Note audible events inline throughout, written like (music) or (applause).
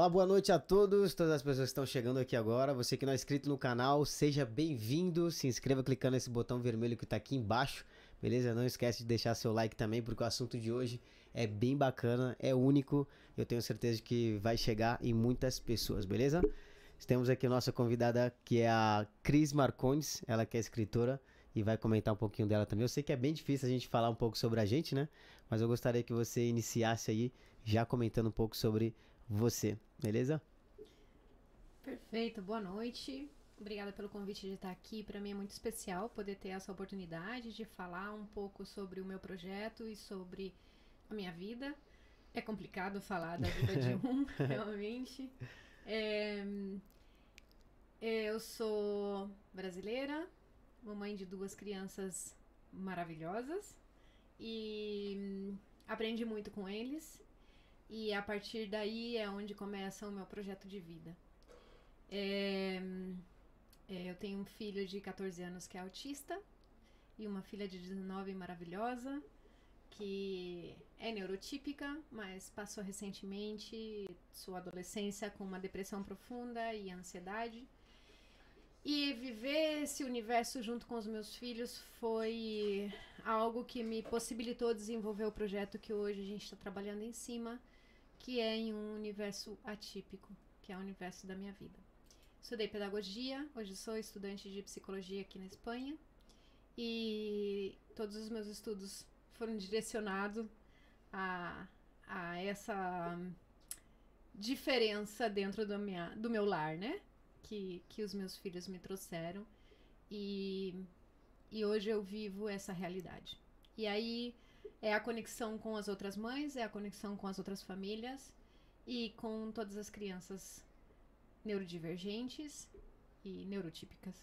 Olá, boa noite a todos, todas as pessoas que estão chegando aqui agora. Você que não é inscrito no canal, seja bem-vindo. Se inscreva clicando nesse botão vermelho que está aqui embaixo, beleza? Não esquece de deixar seu like também, porque o assunto de hoje é bem bacana, é único. Eu tenho certeza de que vai chegar em muitas pessoas, beleza? Temos aqui a nossa convidada que é a Cris Marcondes, ela que é escritora e vai comentar um pouquinho dela também. Eu sei que é bem difícil a gente falar um pouco sobre a gente, né? Mas eu gostaria que você iniciasse aí já comentando um pouco sobre você, beleza? Perfeito, boa noite. Obrigada pelo convite de estar aqui. Para mim é muito especial poder ter essa oportunidade de falar um pouco sobre o meu projeto e sobre a minha vida. É complicado falar da vida de (laughs) um, (laughs) realmente. É, é, eu sou brasileira, mamãe de duas crianças maravilhosas e hum, aprendi muito com eles. E a partir daí é onde começa o meu projeto de vida. É, é, eu tenho um filho de 14 anos que é autista e uma filha de 19 maravilhosa que é neurotípica, mas passou recentemente sua adolescência com uma depressão profunda e ansiedade. E viver esse universo junto com os meus filhos foi algo que me possibilitou desenvolver o projeto que hoje a gente está trabalhando em cima, que é em um universo atípico, que é o universo da minha vida. Estudei pedagogia, hoje sou estudante de psicologia aqui na Espanha e todos os meus estudos foram direcionados a, a essa diferença dentro do, minha, do meu lar, né? Que, que os meus filhos me trouxeram e, e hoje eu vivo essa realidade. E aí é a conexão com as outras mães, é a conexão com as outras famílias e com todas as crianças neurodivergentes e neurotípicas.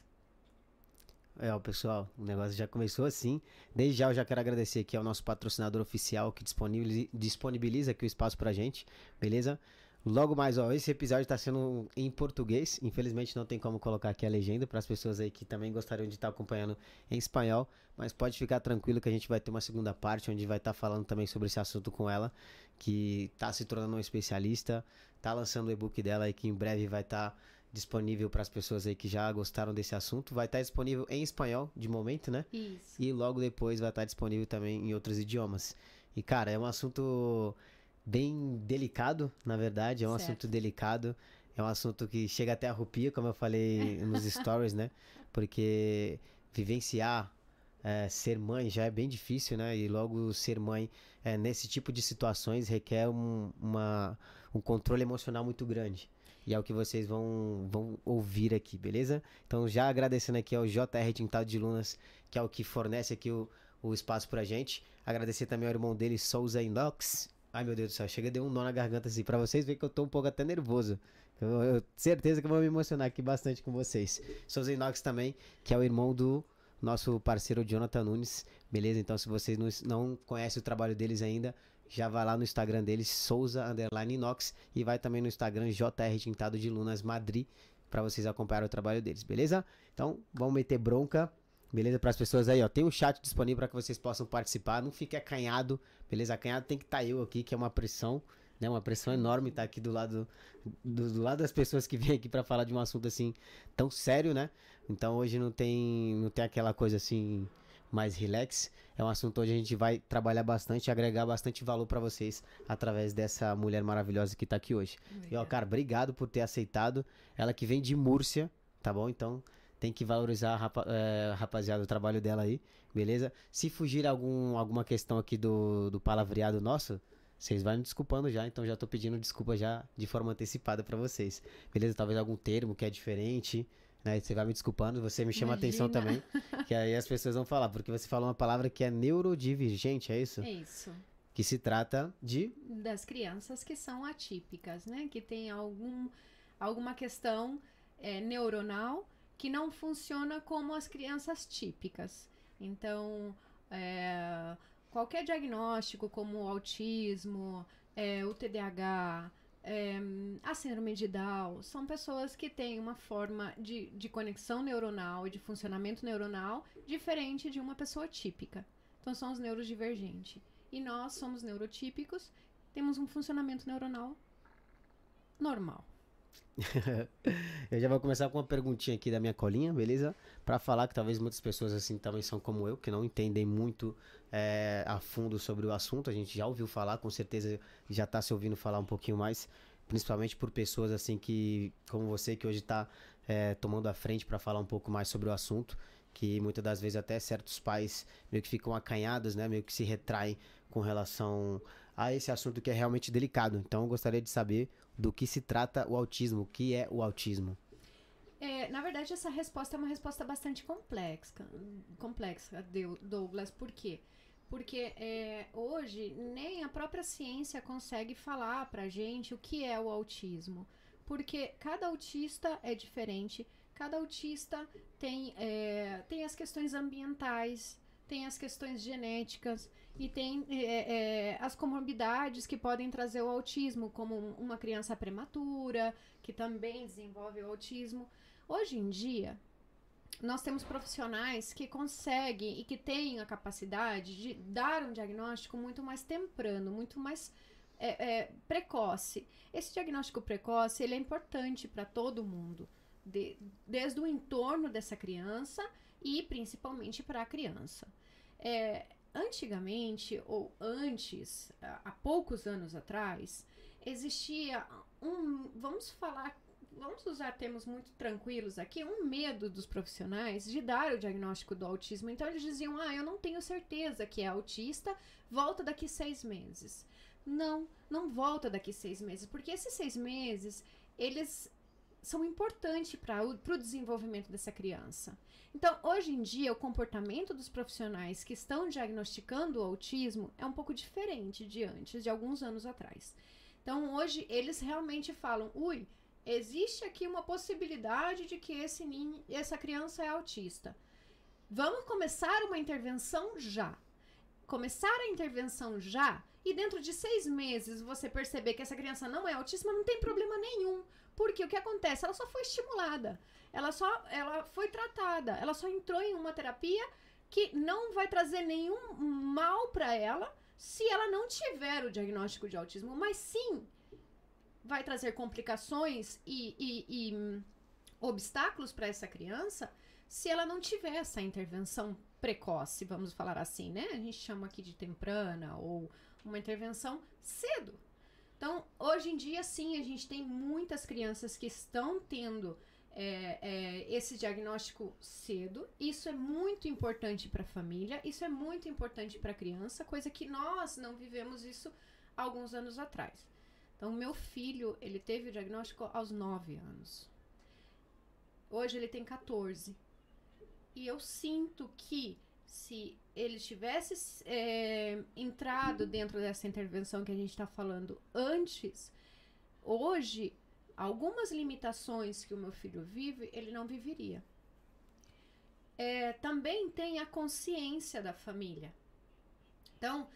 É, ó, pessoal, o negócio já começou assim. Desde já eu já quero agradecer aqui ao nosso patrocinador oficial que disponibiliza, disponibiliza aqui o espaço pra gente, beleza? Logo mais, ó, esse episódio tá sendo em português. Infelizmente não tem como colocar aqui a legenda para as pessoas aí que também gostariam de estar acompanhando em espanhol, mas pode ficar tranquilo que a gente vai ter uma segunda parte onde vai estar falando também sobre esse assunto com ela, que tá se tornando uma especialista, tá lançando o e-book dela e que em breve vai estar disponível para as pessoas aí que já gostaram desse assunto. Vai estar disponível em espanhol de momento, né? Isso. E logo depois vai estar disponível também em outros idiomas. E cara, é um assunto bem delicado, na verdade. É um Certo. assunto delicado. É um assunto que chega até a arrupia, como eu falei (laughs) nos stories, né? Porque vivenciar é, ser mãe já é bem difícil, né? E logo ser mãe é, nesse tipo de situações requer um, uma, um controle emocional muito grande. E é o que vocês vão, vão ouvir aqui, beleza? Então, já agradecendo aqui ao JR Tintado de Lunas, que é o que fornece aqui o, o espaço pra gente. Agradecer também ao irmão dele, Souza Inox. Ai, meu Deus do céu, chega deu um nó na garganta assim, pra vocês verem que eu tô um pouco até nervoso. Eu, eu certeza que eu vou me emocionar aqui bastante com vocês. Souza Inox também, que é o irmão do nosso parceiro Jonathan Nunes, beleza? Então, se vocês não, não conhecem o trabalho deles ainda, já vai lá no Instagram deles, Souza Underline Inox, e vai também no Instagram JR Tintado de Lunas Madrid, para vocês acompanharem o trabalho deles, beleza? Então, vamos meter bronca, beleza? Para as pessoas aí, ó, tem um chat disponível para que vocês possam participar, não fique acanhado, beleza? Acanhado tem que estar eu aqui, que é uma pressão, né? Uma pressão enorme estar aqui do lado do, do lado das pessoas que vêm aqui para falar de um assunto assim tão sério, né? Então hoje não tem não tem aquela coisa assim mais relax. É um assunto onde a gente vai trabalhar bastante, agregar bastante valor para vocês através dessa mulher maravilhosa que tá aqui hoje. E ó, cara, obrigado por ter aceitado. Ela que vem de Múrcia, tá bom? Então tem que valorizar, a rapa- é, rapaziada, o trabalho dela aí, beleza? Se fugir algum, alguma questão aqui do, do palavreado nosso, vocês vão me desculpando já, então já tô pedindo desculpa já de forma antecipada pra vocês, beleza? Talvez algum termo que é diferente, né? Você vai me desculpando, você me chama a atenção também, que aí as pessoas vão falar, porque você falou uma palavra que é neurodivergente, é isso? É isso. Que se trata de Das crianças que são atípicas, né? Que tem algum, alguma questão é, neuronal que não funciona como as crianças típicas. Então, é, qualquer diagnóstico como o autismo, é, o TDAH, é, a síndrome de Down, são pessoas que têm uma forma de, de conexão neuronal e de funcionamento neuronal diferente de uma pessoa típica. Então, são os neurodivergentes. E nós somos neurotípicos, temos um funcionamento neuronal normal. (laughs) eu já vou começar com uma perguntinha aqui da minha colinha, beleza? Pra falar que talvez muitas pessoas assim também são como eu, que não entendem muito é, a fundo sobre o assunto. A gente já ouviu falar, com certeza já tá se ouvindo falar um pouquinho mais, principalmente por pessoas assim que, como você, que hoje tá é, tomando a frente pra falar um pouco mais sobre o assunto. Que muitas das vezes até certos pais meio que ficam acanhados, né? Meio que se retraem com relação a esse assunto que é realmente delicado. Então eu gostaria de saber do que se trata o autismo, o que é o autismo. É, na verdade, essa resposta é uma resposta bastante complexa, complexa, Douglas. Por quê? Porque é, hoje nem a própria ciência consegue falar pra gente o que é o autismo. Porque cada autista é diferente, cada autista tem, é, tem as questões ambientais, tem as questões genéticas e tem é, é, as comorbidades que podem trazer o autismo, como um- uma criança prematura, que também desenvolve o autismo. Hoje em dia, nós temos profissionais que conseguem e que têm a capacidade de dar um diagnóstico muito mais temprano, muito mais é, é, precoce. Esse diagnóstico precoce ele é importante para todo mundo, de- desde o entorno dessa criança e principalmente para a criança. É, antigamente ou antes, há poucos anos atrás, existia um, vamos falar vamos usar termos muito tranquilos aqui, um medo dos profissionais de dar o diagnóstico do autismo. Então eles diziam: ah, eu não tenho certeza que é autista, volta daqui seis meses. Não, não volta daqui seis meses, porque esses seis meses eles são importantes para o desenvolvimento dessa criança. Então, hoje em dia, o comportamento dos profissionais que estão diagnosticando o autismo é um pouco diferente de antes, de alguns anos atrás. Então, hoje, eles realmente falam: ui, existe aqui uma possibilidade de que esse ninho, essa criança é autista. Vamos começar uma intervenção já. Começar a intervenção já e dentro de seis meses você perceber que essa criança não é autista, não tem problema nenhum. Porque o que acontece? Ela só foi estimulada. Ela só ela foi tratada. Ela só entrou em uma terapia que não vai trazer nenhum mal para ela se ela não tiver o diagnóstico de autismo, mas sim vai trazer complicações e, e- e, hum, obstáculos para essa criança se ela não tiver essa intervenção precoce, vamos falar assim, né? A gente chama aqui de temprana ou uma intervenção cedo. Então, hoje em dia, sim, a gente tem muitas crianças que estão tendo é, é, esse diagnóstico cedo. Isso é muito importante para a família, isso é muito importante para a criança, coisa que nós não vivemos isso alguns anos atrás. Então, meu filho, ele teve o diagnóstico aos 9 anos. Hoje ele tem 14. E eu sinto que se ele tivesse é, entrado dentro dessa intervenção que a gente está falando antes, hoje, algumas limitações que o meu filho vive, ele não viveria. É, também tem a consciência da família. Então,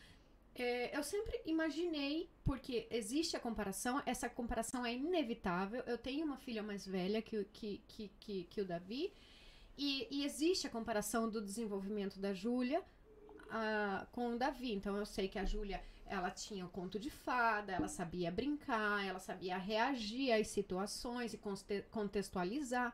é, eu sempre imaginei, porque existe a comparação, essa comparação é inevitável. Eu tenho uma filha mais velha que, que, que, que, que o Davi, e, e, existe a comparação do desenvolvimento da Júlia uh, com o Davi. Então eu sei que a Júlia ela tinha o conto de fada, ela sabia brincar, ela sabia reagir às situações e contextualizar.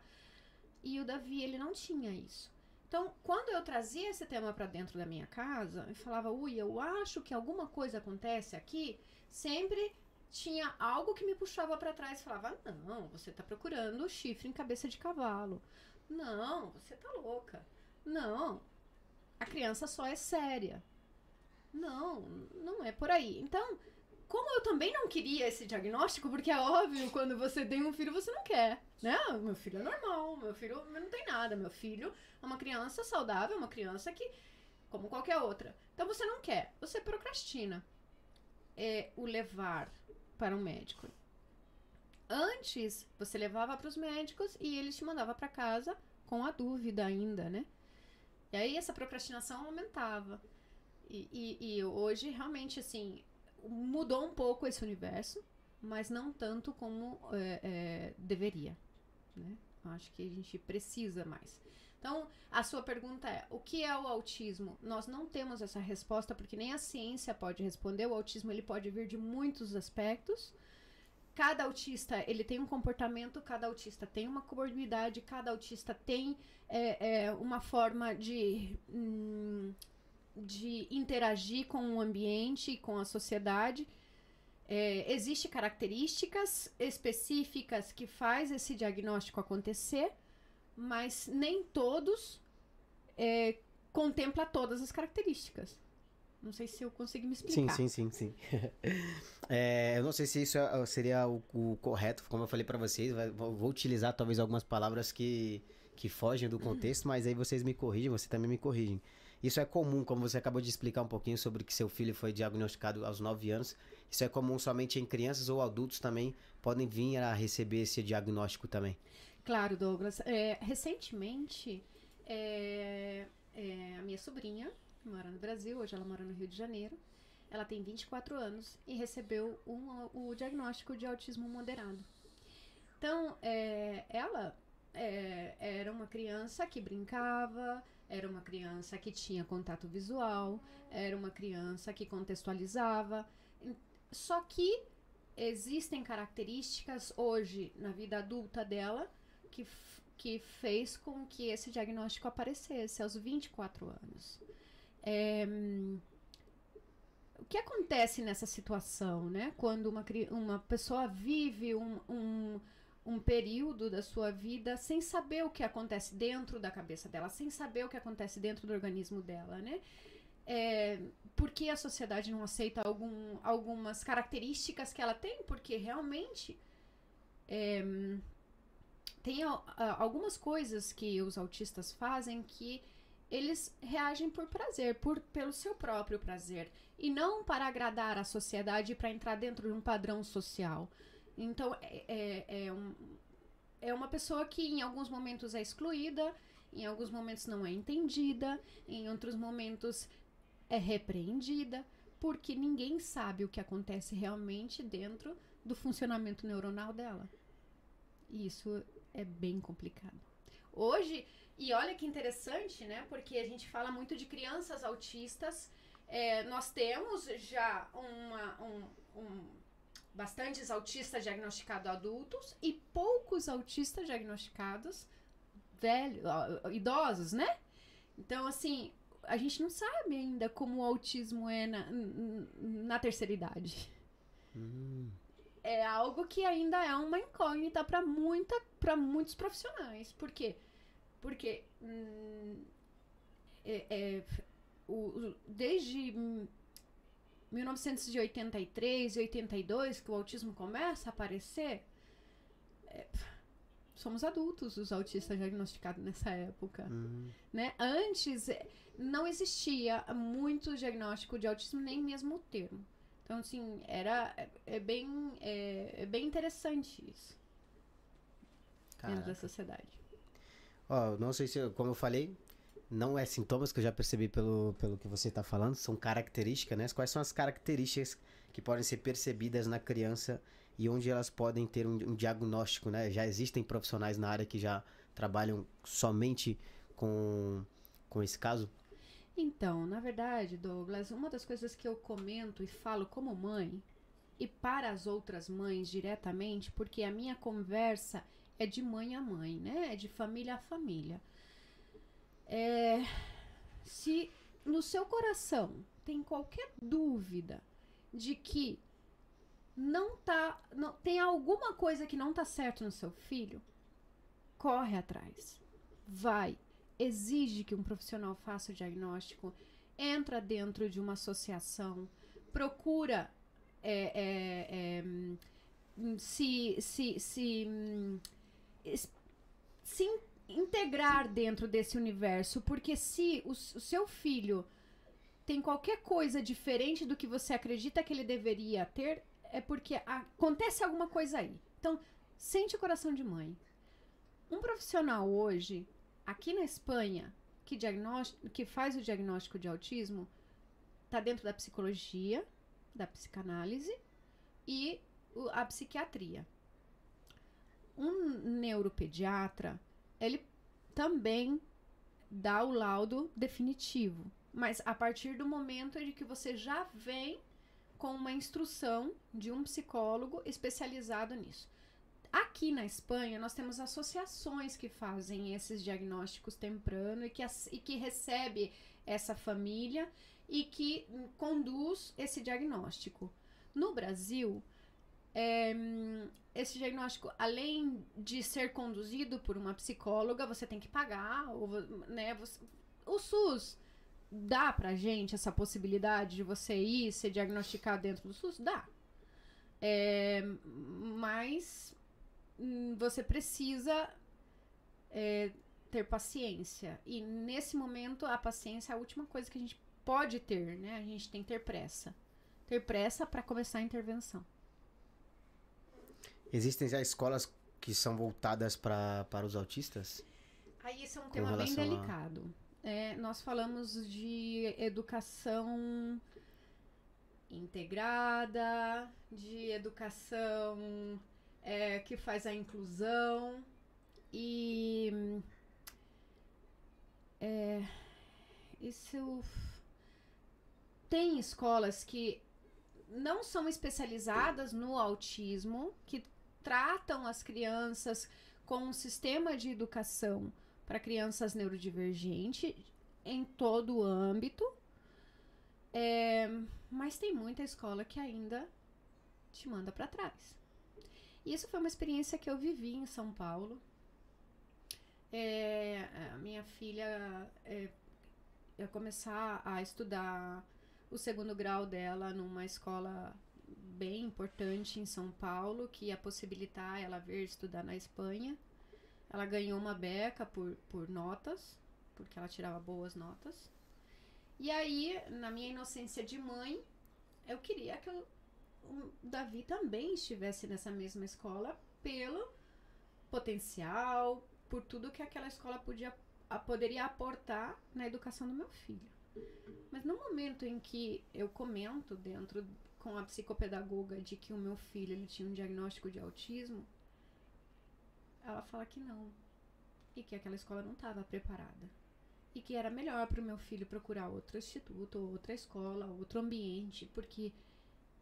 E o Davi, ele não tinha isso. Então, quando eu trazia esse tema para dentro da minha casa, eu falava, ui, eu acho que alguma coisa acontece aqui, sempre tinha algo que me puxava para trás e falava, não, você está procurando chifre em cabeça de cavalo. Não, você tá louca. Não, a criança só é séria. Não, não é por aí. Então, como eu também não queria esse diagnóstico, porque é óbvio, quando você tem um filho, você não quer, né? Meu filho é normal, meu filho não tem nada. Meu filho é uma criança saudável, uma criança que, como qualquer outra. Então você não quer, você procrastina. É o levar para um médico. Antes, você levava para os médicos e eles te mandavam para casa com a dúvida ainda, né? E aí essa procrastinação aumentava. E, e, e, hoje, realmente, assim, mudou um pouco esse universo, mas não tanto como é, é, deveria, né? Acho que a gente precisa mais. Então, a sua pergunta é: o que é o autismo? Nós não temos essa resposta porque nem a ciência pode responder. O autismo ele pode vir de muitos aspectos cada autista ele tem um comportamento, cada autista tem uma comorbidade, cada autista tem é, é, uma forma de, hum, de interagir com o ambiente e com a sociedade. É, Existem características específicas que faz esse diagnóstico acontecer, mas nem todos é, contempla todas as características. Não sei se eu consigo me explicar. Sim, sim, sim, sim. (laughs) é, eu não sei se isso é, seria o, o correto, como eu falei para vocês. Vou utilizar talvez algumas palavras que, que fogem do (clears throat) contexto, mas aí vocês me corrigem, você também me corrigem. Isso é comum, como você acabou de explicar um pouquinho sobre que seu filho foi diagnosticado aos 9 anos. Isso é comum somente em crianças ou adultos também podem vir a receber esse diagnóstico também. Claro, Douglas. É, recentemente, é, é, a minha sobrinha mora no Brasil, hoje ela mora no Rio de Janeiro. Ela tem 24 anos e recebeu um, o diagnóstico de autismo moderado. Então, é, ela é, era uma criança que brincava, era uma criança que tinha contato visual, era uma criança que contextualizava. Só que existem características hoje na vida adulta dela que, que fez com que esse diagnóstico aparecesse aos 24 anos. É, o que acontece nessa situação, né? Quando uma, uma pessoa vive um, um, um período da sua vida sem saber o que acontece dentro da cabeça dela, sem saber o que acontece dentro do organismo dela, né? É, por que a sociedade não aceita algum, algumas características que ela tem? Porque realmente é, tem a, a, algumas coisas que os autistas fazem que eles reagem por prazer, por, pelo seu próprio prazer, e não para agradar a sociedade para entrar dentro de um padrão social. Então, é, é, é, um, é uma pessoa que em alguns momentos é excluída, em alguns momentos não é entendida, em outros momentos é repreendida, porque ninguém sabe o que acontece realmente dentro do funcionamento neuronal dela. E isso é bem complicado. Hoje, e olha que interessante, né? Porque a gente fala muito de crianças autistas. É, nós temos já uma, um, um, bastantes autistas diagnosticados adultos e poucos autistas diagnosticados velhos, idosos, né? Então, assim, a gente não sabe ainda como o autismo é na, na terceira idade. Hum, é algo que ainda é uma incógnita para muita para muitos profissionais por quê porque hum, é, é, o, o- desde 1983 e 82 que o autismo começa a aparecer é, somos adultos os autistas diagnosticados nessa época hum. né? Antes eh, não existia muito diagnóstico de autismo, nem mesmo o termo. Então, assim, era é, é bem, é, é bem interessante isso dentro da Caraca. sociedade. Ó, não sei se, como eu falei, não é sintomas que eu já percebi pelo, pelo que você tá falando, são características, né? Quais são as características que podem ser percebidas na criança e onde elas podem ter um, um diagnóstico, né? Já existem profissionais na área que já trabalham somente com, com esse caso? Então, na verdade, Douglas, uma das coisas que eu comento e falo como mãe e para as outras mães diretamente, porque a minha conversa é de mãe a mãe, né? É de família a família. É, se no seu coração tem qualquer dúvida de que não tá, não, tem alguma coisa que não tá certo no seu filho, corre atrás. Vai, exige que um profissional faça o diagnóstico, entra dentro de uma associação, procura é, é, é, hum, se, se, se, hum, se in- integrar dentro desse universo, porque se o, o seu filho tem qualquer coisa diferente do que você acredita que ele deveria ter, é porque acontece alguma coisa aí. Então, sente o coração de mãe. Um profissional hoje, aqui na Espanha, que, que faz o diagnóstico de autismo, está dentro da psicologia, da psicanálise e a psiquiatria. Um neuropediatra, ele também dá o laudo definitivo, mas a partir do momento de que você já vem com uma instrução de um psicólogo especializado nisso. Aqui na Espanha, nós temos associações que fazem esses diagnósticos temprano e que, e que recebe essa família e que conduz esse diagnóstico. No Brasil, é, hum, esse diagnóstico, além de ser conduzido por uma psicóloga, você tem que pagar, ou, né, você- o SUS dá pra gente essa possibilidade de você ir ser diagnosticado dentro do SUS? Dá. É, mas hum, você precisa é, ter paciência. E nesse momento, a paciência é a última coisa que a gente pode ter, né? A gente tem que ter pressa. Ter pressa para começar a intervenção. Existem já escolas que são voltadas pra, para os autistas? Aí esse é um tema bem relação a- delicado. É, nós falamos de educação integrada, de educação é, que faz a inclusão e é, isso tem escolas que não são especializadas no autismo, que tratam as crianças com um sistema de educação para crianças neurodivergentes em todo o âmbito. É, mas tem muita escola que ainda te manda para trás. Isso foi uma experiência que eu vivi em São Paulo. É, a minha filha é, ia começar a estudar o segundo grau dela numa escola bem importante em São Paulo, que ia possibilitar ela vir estudar na Espanha. Ela ganhou uma beca por, por notas, porque ela tirava boas notas. E aí, na minha inocência de mãe, eu queria que o, o Davi também estivesse nessa mesma escola pelo potencial, por tudo que aquela escola podia, a- poderia aportar na educação do meu filho. Mas no momento em que eu comento dentro com a psicopedagoga de que o meu filho ele tinha um diagnóstico de autismo, ela fala que não. E que aquela escola não estava preparada. E que era melhor para o meu filho procurar outro instituto, outra escola, outro ambiente, porque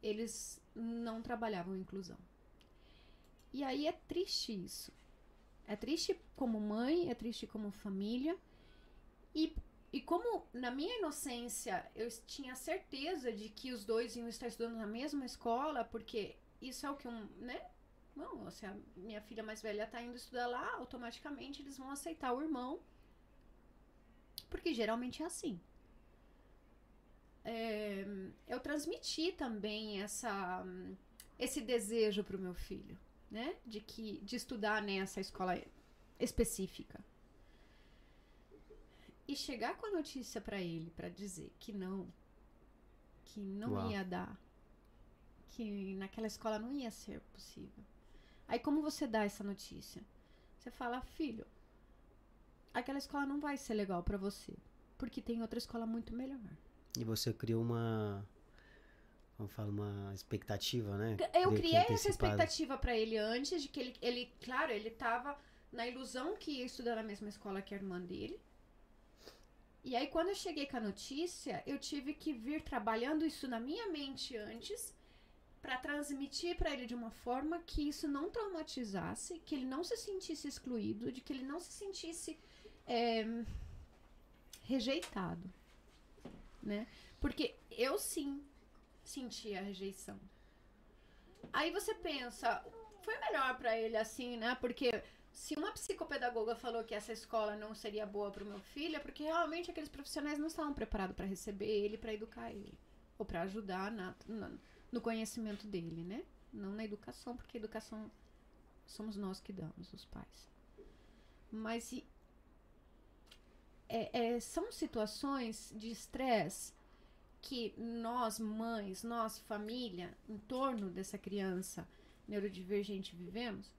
eles não trabalhavam inclusão. E aí é triste isso. É triste como mãe, é triste como família. E E como na minha inocência eu tinha certeza de que os dois iam estar estudando na mesma escola, porque isso é o que um, né? Bom, se a minha filha mais velha tá indo estudar lá, automaticamente eles vão aceitar o irmão. Porque geralmente é assim. É, eu transmiti também essa, esse desejo para o meu filho, né? De que de estudar nessa escola específica. E chegar com a notícia para ele, para dizer que não, que não Uau. ia dar, que naquela escola não ia ser possível. Aí como você dá essa notícia? Você fala, filho, aquela escola não vai ser legal para você, porque tem outra escola muito melhor. E você criou uma. Como fala, uma expectativa, né? Eu criei essa expectativa pra ele antes de que ele, ele, claro, ele tava na ilusão que ia estudar na mesma escola que a irmã dele. E aí quando eu cheguei com a notícia, eu tive que vir trabalhando isso na minha mente antes pra transmitir pra ele de uma forma que isso não traumatizasse, que ele não se sentisse excluído, de que ele não se sentisse é, rejeitado, né? Porque eu sim senti a rejeição. Aí você pensa, foi melhor pra ele assim, né? Porque se uma psicopedagoga falou que essa escola não seria boa pro meu filho, é porque realmente aqueles profissionais não estavam preparados pra receber ele, pra educar ele, ou pra ajudar na, na- no conhecimento dele, né? Não na educação, porque a educação somos nós que damos, os pais. Mas e- é- é- são situações de estresse que nós, mães, nós, família, em torno dessa criança neurodivergente vivemos,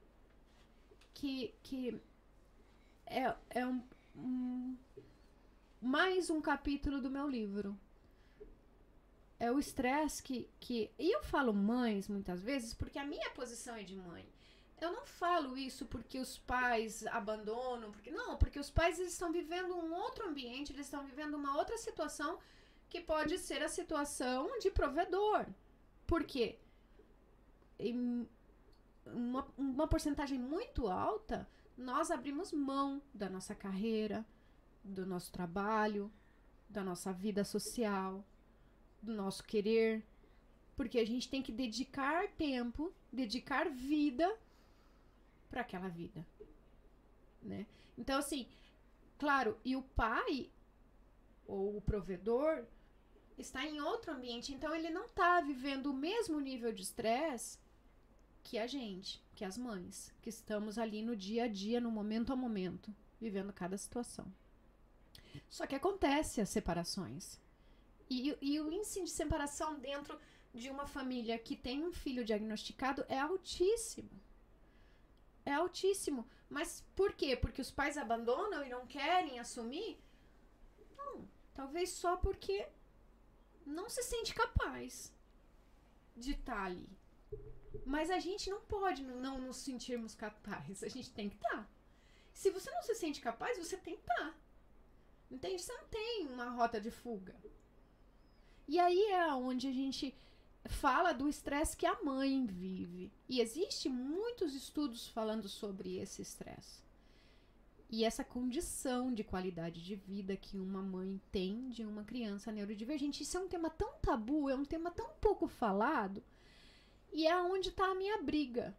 que, que é, é um, um- mais um capítulo do meu livro. É o estresse que, que. E eu falo mães muitas vezes porque a minha posição é de mãe. Eu não falo isso porque os pais abandonam, porque não, porque os pais eles estão vivendo um outro ambiente, eles estão vivendo uma outra situação que pode ser a situação de provedor. Por quê? Uma, uma porcentagem muito alta, nós abrimos mão da nossa carreira, do nosso trabalho, da nossa vida social, do nosso querer, porque a gente tem que dedicar tempo, dedicar vida para aquela vida, né? Então assim, claro, e o pai ou o provedor está em outro ambiente, então ele não está vivendo o mesmo nível de estresse que a gente, que as mães, que estamos ali no dia a dia, no momento a momento, vivendo cada situação. Só que acontece as separações. E, e o índice de separação dentro de uma família que tem um filho diagnosticado é altíssimo. É altíssimo. Mas por quê? Porque os pais abandonam e não querem assumir? Não. Talvez só porque não se sente capaz de estar ali. Mas a gente não pode não nos sentirmos capazes. A gente tem que estar. Se você não se sente capaz, você tem que estar. Entende? Você não tem uma rota de fuga. E aí é onde a gente fala do estresse que a mãe vive. E existe muitos estudos falando sobre esse estresse. E essa condição de qualidade de vida que uma mãe tem de uma criança neurodivergente. Isso é um tema tão tabu, é um tema tão pouco falado. E é onde está a minha briga.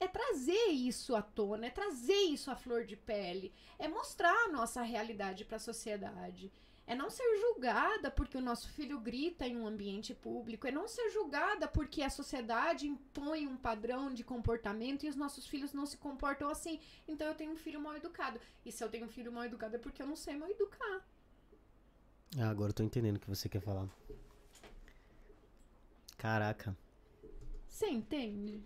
É trazer isso à tona, é trazer isso à flor de pele, é mostrar a nossa realidade para a sociedade. É não ser julgada porque o nosso filho grita em um ambiente público, é não ser julgada porque a sociedade impõe um padrão de comportamento e os nossos filhos não se comportam assim. Então eu tenho um filho mal educado. E se eu tenho um filho mal educado é porque eu não sei mal educar. Ah, agora eu tô entendendo o que você quer falar. Caraca. Você entende?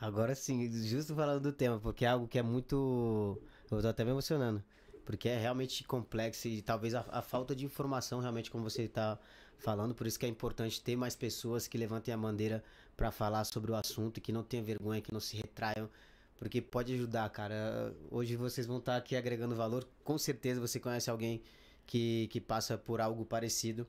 Agora sim, justo falando do tema, porque é algo que é muito. Eu tô até me emocionando. Porque é realmente complexo e talvez a, a falta de informação, realmente, como você tá falando, por isso que é importante ter mais pessoas que levantem a bandeira pra falar sobre o assunto, que não tenham vergonha, que não se retraiam, porque pode ajudar, cara. Hoje vocês vão estar aqui agregando valor, com certeza você conhece alguém que, que passa por algo parecido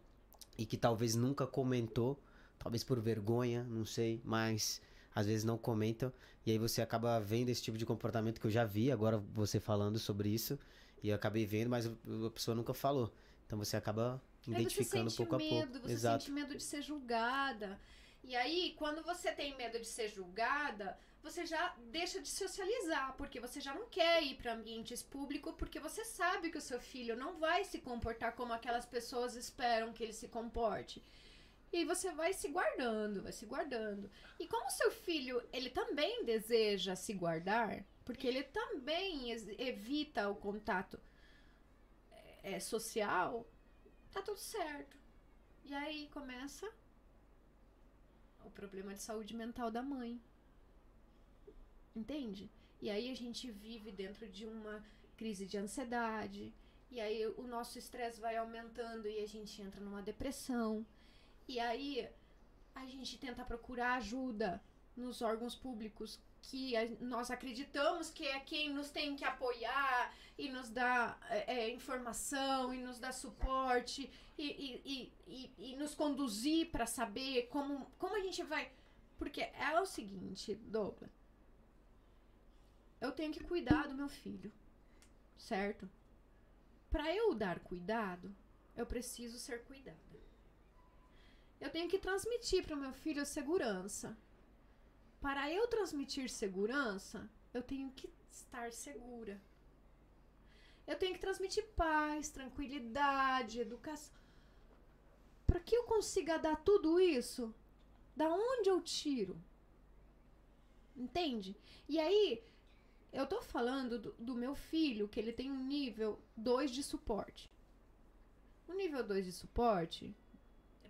e que talvez nunca comentou, talvez por vergonha, não sei, mas às vezes não comentam, e aí você acaba vendo esse tipo de comportamento que eu já vi, agora você falando sobre isso, e eu acabei vendo, mas a pessoa nunca falou. Então você acaba Aí identificando pouco a medo, pouco. Você Exato. sente medo de ser julgada. E aí, quando você tem medo de ser julgada, você já deixa de socializar, porque você já não quer ir para ambientes públicos, porque você sabe que o seu filho não vai se comportar como aquelas pessoas esperam que ele se comporte. E você vai se guardando, vai se guardando. E como o seu filho, ele também deseja se guardar, porque ele também evita o contato é, social, tá tudo certo. E aí começa o problema de saúde mental da mãe. Entende? E aí a gente vive dentro de uma crise de ansiedade. E aí o nosso estresse vai aumentando e a gente entra numa depressão. E aí a gente tenta procurar ajuda nos órgãos públicos que nós acreditamos que é quem nos tem que apoiar e nos dá é, é, informação e nos dá suporte e, e, e, e, e nos conduzir para saber como, como a gente vai. Porque é o seguinte, Douglas. Eu tenho que cuidar do meu filho, certo? Para eu dar cuidado, eu preciso ser cuidada. Eu tenho que transmitir para o meu filho segurança. Para eu transmitir segurança, eu tenho que estar segura. Eu tenho que transmitir paz, tranquilidade, educação. Para que eu consiga dar tudo isso, da onde eu tiro? Entende? E aí, eu tô falando do, do meu filho, que ele tem um nível 2 de suporte. O nível 2 de suporte,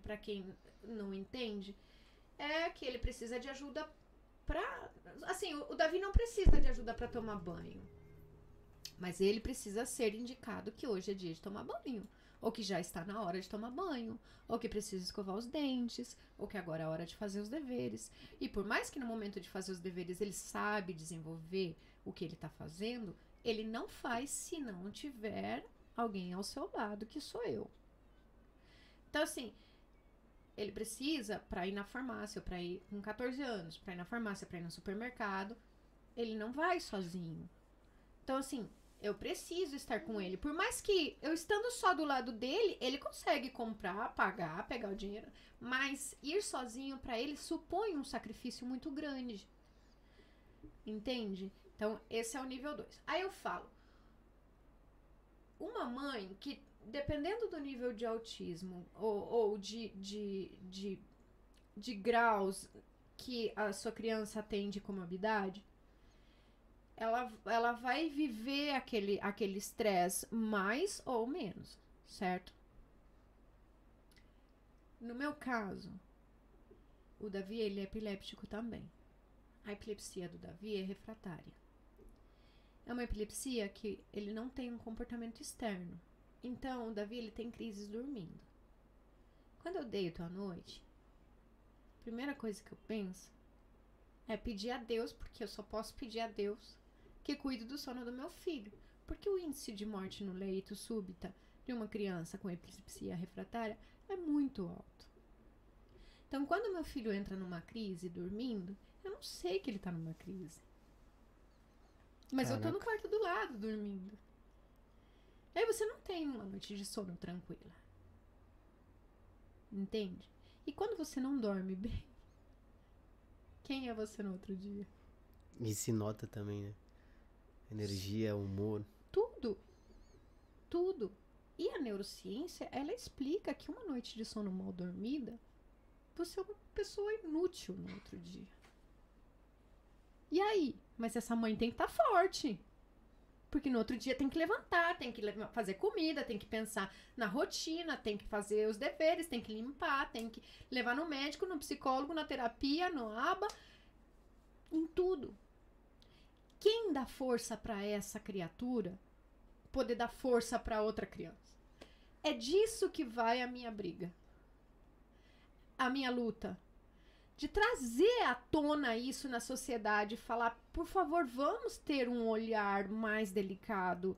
para quem não entende, é que ele precisa de ajuda pra. Assim, o, o Davi não precisa de ajuda para tomar banho. Mas ele precisa ser indicado que hoje é dia de tomar banho. Ou que já está na hora de tomar banho. Ou que precisa escovar os dentes. Ou que agora é a hora de fazer os deveres. E por mais que no momento de fazer os deveres ele sabe desenvolver o que ele está fazendo, ele não faz se não tiver alguém ao seu lado, que sou eu. Então, assim, ele precisa para ir na farmácia, para ir com 14 anos, para ir na farmácia, para ir no supermercado, ele não vai sozinho. Então, assim, eu preciso estar com ele. Por mais que eu estando só do lado dele, ele consegue comprar, pagar, pegar o dinheiro, mas ir sozinho para ele supõe um sacrifício muito grande. Entende? Então, esse é o nível 2. Aí eu falo, uma mãe que, dependendo do nível de autismo ou, ou de, de, de, de graus que a sua criança tem de comorbidade, ela, ela vai viver aquele aquele estresse mais ou menos, certo? No meu caso, o Davi ele é epiléptico também. A epilepsia do Davi é refratária. É uma epilepsia que ele não tem um comportamento externo. Então, o Davi ele tem crises dormindo. Quando eu deito à noite, a primeira coisa que eu penso é pedir a Deus, porque eu só posso pedir a Deus que cuide do sono do meu filho. Porque o índice de morte no leito súbita de uma criança com epilepsia refratária é muito alto. Então, quando meu filho entra numa crise dormindo, eu não sei que ele tá numa crise. Mas eu tô no quarto do lado dormindo. Aí você não tem uma noite de sono tranquila. Entende? E quando você não dorme bem, (laughs) quem é você no outro dia? E se nota também, né? Energia, humor. Tudo. Tudo. E a neurociência, ela explica que uma noite de sono mal dormida, você é uma pessoa inútil no outro dia. E aí? Mas essa mãe tem que estar forte. Porque no outro dia tem que levantar, tem que fazer comida, tem que pensar na rotina, tem que fazer os deveres, tem que limpar, tem que levar no médico, no psicólogo, na terapia, no aba, em tudo. Quem dá força para essa criatura poder dar força para outra criança? É disso que vai a minha briga. A minha luta de trazer à tona isso na sociedade, falar, por favor, vamos ter um olhar mais delicado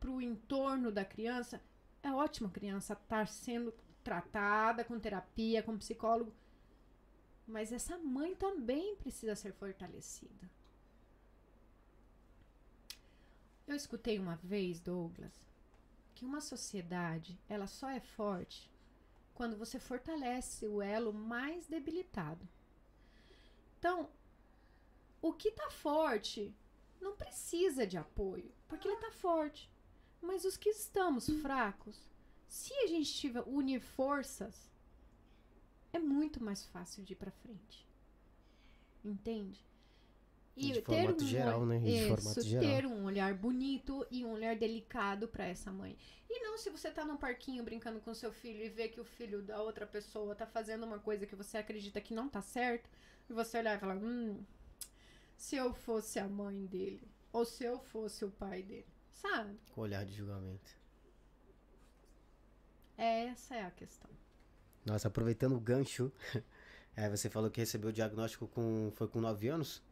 para o entorno da criança. É ótimo a criança estar sendo tratada com terapia, com psicólogo, mas essa mãe também precisa ser fortalecida. Eu escutei uma vez, Douglas, que uma sociedade, ela só é forte quando você fortalece o elo mais debilitado. Então, o que tá forte não precisa de apoio, porque ele tá forte. Mas os que estamos fracos, se a gente tiver unir forças, é muito mais fácil de ir para frente. Entende? E de formato um geral, né? De isso, formato geral. ter um olhar bonito e um olhar delicado para essa mãe. E não se você tá num parquinho brincando com seu filho e vê que o filho da outra pessoa tá fazendo uma coisa que você acredita que não tá certo, e você olhar e falar: "Hum, se eu fosse a mãe dele ou se eu fosse o pai dele". Sabe? Com olhar de julgamento. Essa é a questão. Nossa, aproveitando o gancho, (laughs) é, você falou que recebeu o diagnóstico com foi com 9 anos?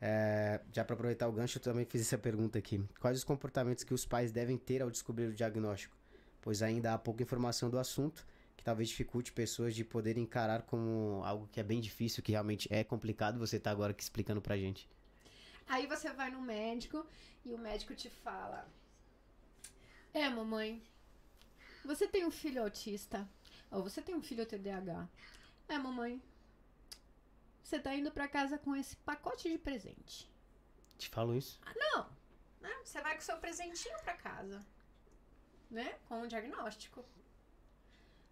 É, já para aproveitar o gancho, eu também fiz essa pergunta aqui. Quais os comportamentos que os pais devem ter ao descobrir o diagnóstico? Pois ainda há pouca informação do assunto, que talvez dificulte pessoas de poderem encarar como algo que é bem difícil, que realmente é complicado. Você tá agora aqui explicando pra gente. Aí você vai no médico e o médico te fala: É, mamãe, você tem um filho autista. Ou você tem um filho TDAH. É, mamãe, você tá indo pra casa com esse pacote de presente. Te falo isso? Ah, não. Né? Você vai com seu presentinho pra casa. Né? Com um diagnóstico.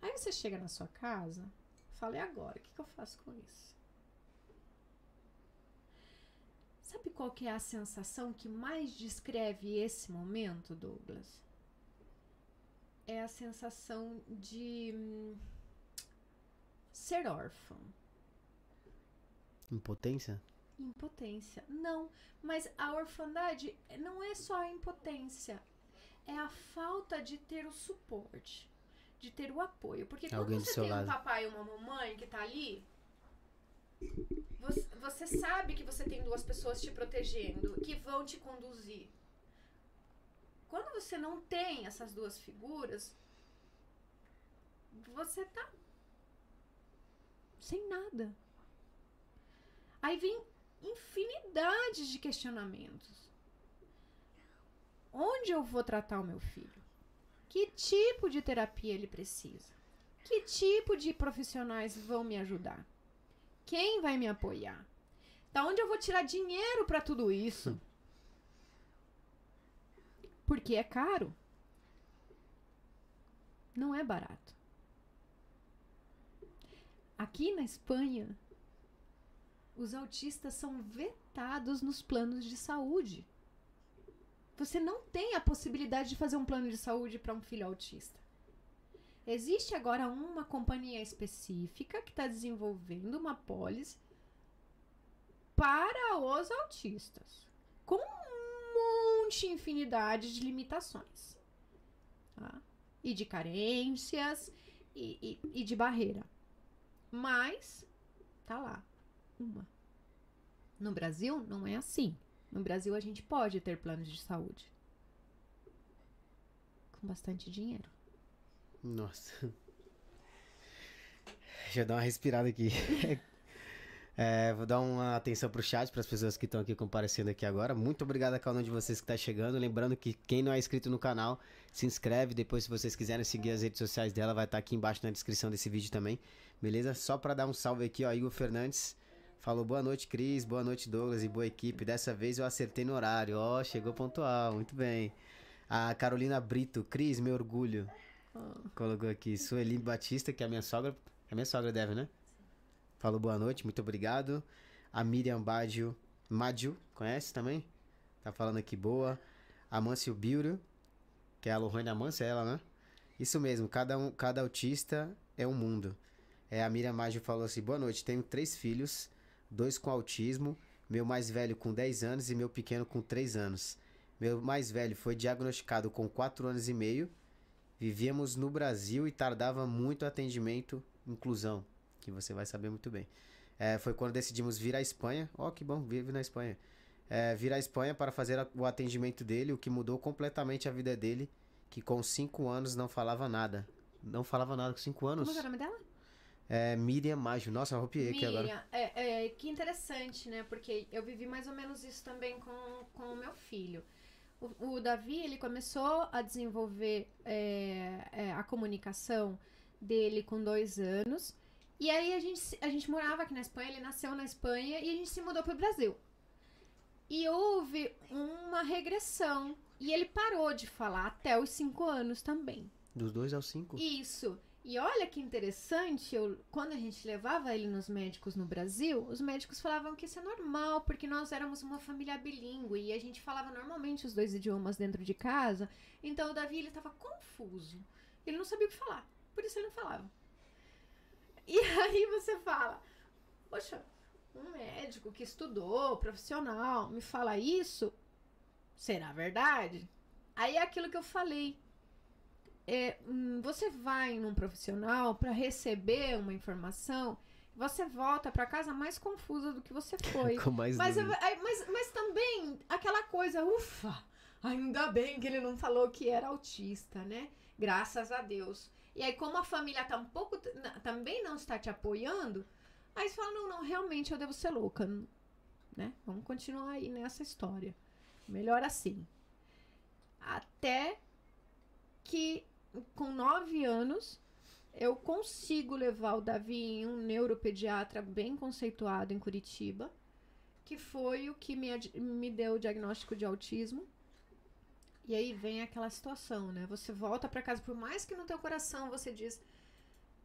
Aí você chega na sua casa, fala, e agora? O que, que eu faço com isso? Sabe qual que é a sensação que mais descreve esse momento, Douglas? É a sensação de hum, ser órfão. Impotência? Impotência. Não, mas a orfandade não é só a impotência, é a falta de ter o suporte, de ter o apoio. Porque quando Alguém do você tem um lado. papai e uma mamãe que tá ali, você, você sabe que você tem duas pessoas te protegendo, que vão te conduzir. Quando você não tem essas duas figuras, você tá sem nada. Aí vem infinidade de questionamentos. Onde eu vou tratar o meu filho? Que tipo de terapia ele precisa? Que tipo de profissionais vão me ajudar? Quem vai me apoiar? Da onde eu vou tirar dinheiro para tudo isso? Porque é caro. Não é barato. Aqui na Espanha, os autistas são vetados nos planos de saúde. Você não tem a possibilidade de fazer um plano de saúde para um filho autista. Existe agora uma companhia específica que está desenvolvendo uma pólice para os autistas, com um monte, infinidade de limitações, tá? e de carências e, e, e de barreira. Mas tá lá uma. No Brasil, não é assim. No Brasil, a gente pode ter planos de saúde. Com bastante dinheiro. Nossa. (laughs) Deixa eu dar uma respirada aqui. (laughs) É, vou dar uma atenção pro chat, para as pessoas que estão aqui comparecendo aqui agora. Muito obrigado a cada um de vocês que está chegando. Lembrando que quem não é inscrito no canal, se inscreve. Depois, se vocês quiserem seguir as redes sociais dela, vai estar aqui embaixo na descrição desse vídeo também. Beleza? Só para dar um salve aqui, ó, Igor Fernandes. Falou boa noite, Cris. Boa noite, Douglas e boa equipe. Dessa vez eu acertei no horário. Ó, chegou pontual. Muito bem. A Carolina Brito. Cris, meu orgulho. Colocou aqui. Sueli Batista, que é a minha sogra. É a minha sogra, deve, né? Falou boa noite, muito obrigado. A Miriam Baggio, Maggio, conhece também? Tá falando aqui boa. A Mâncio Biuro, que é a Lohane Amância, é ela, né? Isso mesmo, cada, um, cada autista é um mundo. É, a Miriam Maggio falou assim: boa noite, tenho três filhos, dois com autismo, meu mais velho com 10 anos e meu pequeno com 3 anos. Meu mais velho foi diagnosticado com 4 anos e meio. Vivíamos no Brasil e tardava muito atendimento, inclusão, que você vai saber muito bem. É, foi quando decidimos vir à Espanha. Ó, que bom, vive na Espanha. É, vir à Espanha para fazer o atendimento dele, o que mudou completamente a vida dele, que com 5 anos não falava nada. Não falava nada com 5 anos. Como é o nome dela? É Miriam Maggio. Nossa, eu arrupiei aqui agora. É, é, que interessante, né? Porque eu vivi mais ou menos isso também com, com o meu filho. O, o Davi, ele começou a desenvolver é, é, a comunicação dele com dois anos. E aí a gente, a gente morava aqui na Espanha, ele nasceu na Espanha e a gente se mudou pro Brasil. E houve uma regressão. E ele parou de falar até os cinco anos também. Dos dois aos cinco? Isso. E olha que interessante, eu, quando a gente levava ele nos médicos no Brasil, os médicos falavam que isso é normal, porque nós éramos uma família bilíngue e a gente falava normalmente os dois idiomas dentro de casa. Então o Davi ele estava confuso. Ele não sabia o que falar, por isso ele não falava. E (laughs) aí você fala, poxa, um médico que estudou, profissional, me fala isso, será verdade? Aí é aquilo que eu falei é, hum, você vai num profissional para receber uma informação, você volta para casa mais confusa do que você (laughs) foi. Com mais mas, mas, mas também aquela coisa, ufa, ainda bem que ele não falou que era autista, né? Graças a Deus. E aí, como a família tá um pouco, também não está te apoiando, aí você fala, não, não, realmente eu devo ser louca, né? Vamos continuar aí nessa história. Melhor assim. Até que com nove anos eu consigo levar o Davi em um neuropediatra bem conceituado em Curitiba, que foi o que me, me deu o diagnóstico de autismo. E aí vem aquela situação, né? Você volta pra casa, por mais que no teu coração você diz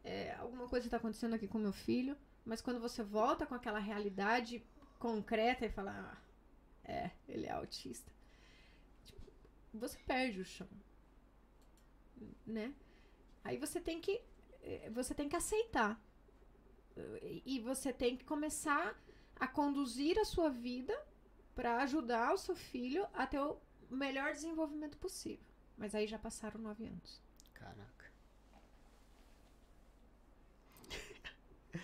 é, alguma coisa está acontecendo aqui com meu filho, mas quando você volta com aquela realidade concreta e fala, ah, é, ele é autista, tipo, você perde o chão né? Aí você tem que eh, você tem que aceitar e você tem que começar a conduzir a sua vida para ajudar o seu filho a ter o melhor desenvolvimento possível. Mas aí já passaram nove anos. Caraca. (laughs)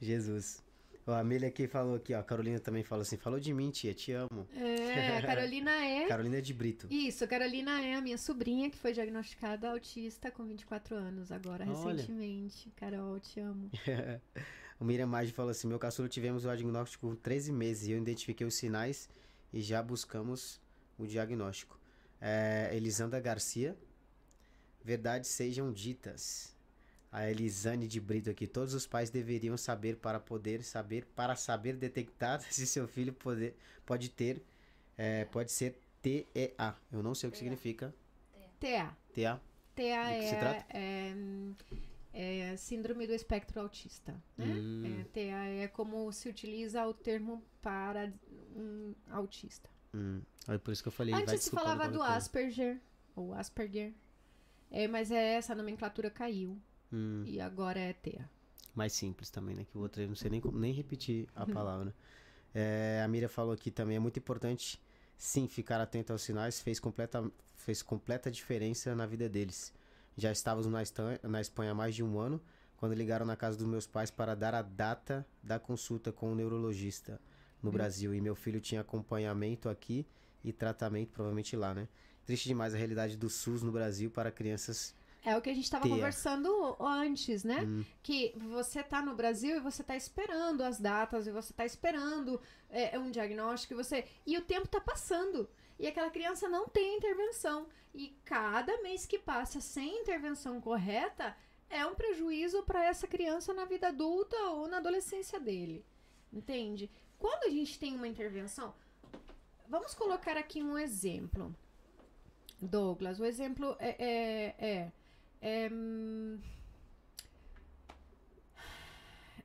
Jesus. Ó, a Amélia aqui falou aqui, ó. A Carolina também falou assim: falou de mim, tia, te amo. É, a Carolina (laughs) é. Carolina de Brito. Isso, a Carolina é a minha sobrinha que foi diagnosticada autista com 24 anos agora, Olha. recentemente. Carol, te amo. (laughs) o Miriam Maggi falou assim: meu caçulo tivemos o diagnóstico com 13 meses e eu identifiquei os sinais e já buscamos o diagnóstico. É, Elisandra Garcia, verdades sejam ditas. A Elisane de Brito aqui, todos os pais deveriam saber para poder saber, para saber detectar (laughs) se seu filho poder, pode ter, é, pode ser TEA. Eu não sei o que significa Do que se é, trata? é, é síndrome do espectro autista. Né? Hum. É, TA é como se utiliza o termo para um autista. Hum, é por isso que eu falei. vai Antes se falava do. Asperger, ou Asperger. É, mas é, essa nomenclatura caiu. Hum. E agora é TA. mais simples também, né? Que o outro eu não sei nem, nem repetir Uhum. a palavra. É, a Miriam falou aqui também, é muito importante, sim, ficar atento aos sinais, fez completa, fez completa diferença na vida deles. Já estávamos na, Estan- na Espanha há mais de um ano, quando ligaram na casa dos meus pais para dar a data da consulta com o neurologista no Brasil. E meu filho tinha acompanhamento aqui e tratamento, provavelmente lá, né? Triste demais a realidade do SUS no Brasil para crianças. É o que a gente estava conversando antes, né? Hum. Que você tá no Brasil e você tá esperando as datas, e você tá esperando é, um diagnóstico, e você. E o tempo tá passando. E aquela criança não tem intervenção. E cada mês que passa sem intervenção correta é um prejuízo para essa criança na vida adulta ou na adolescência dele. Entende? Quando a gente tem uma intervenção. Vamos colocar aqui um exemplo. Douglas, o exemplo é- é- é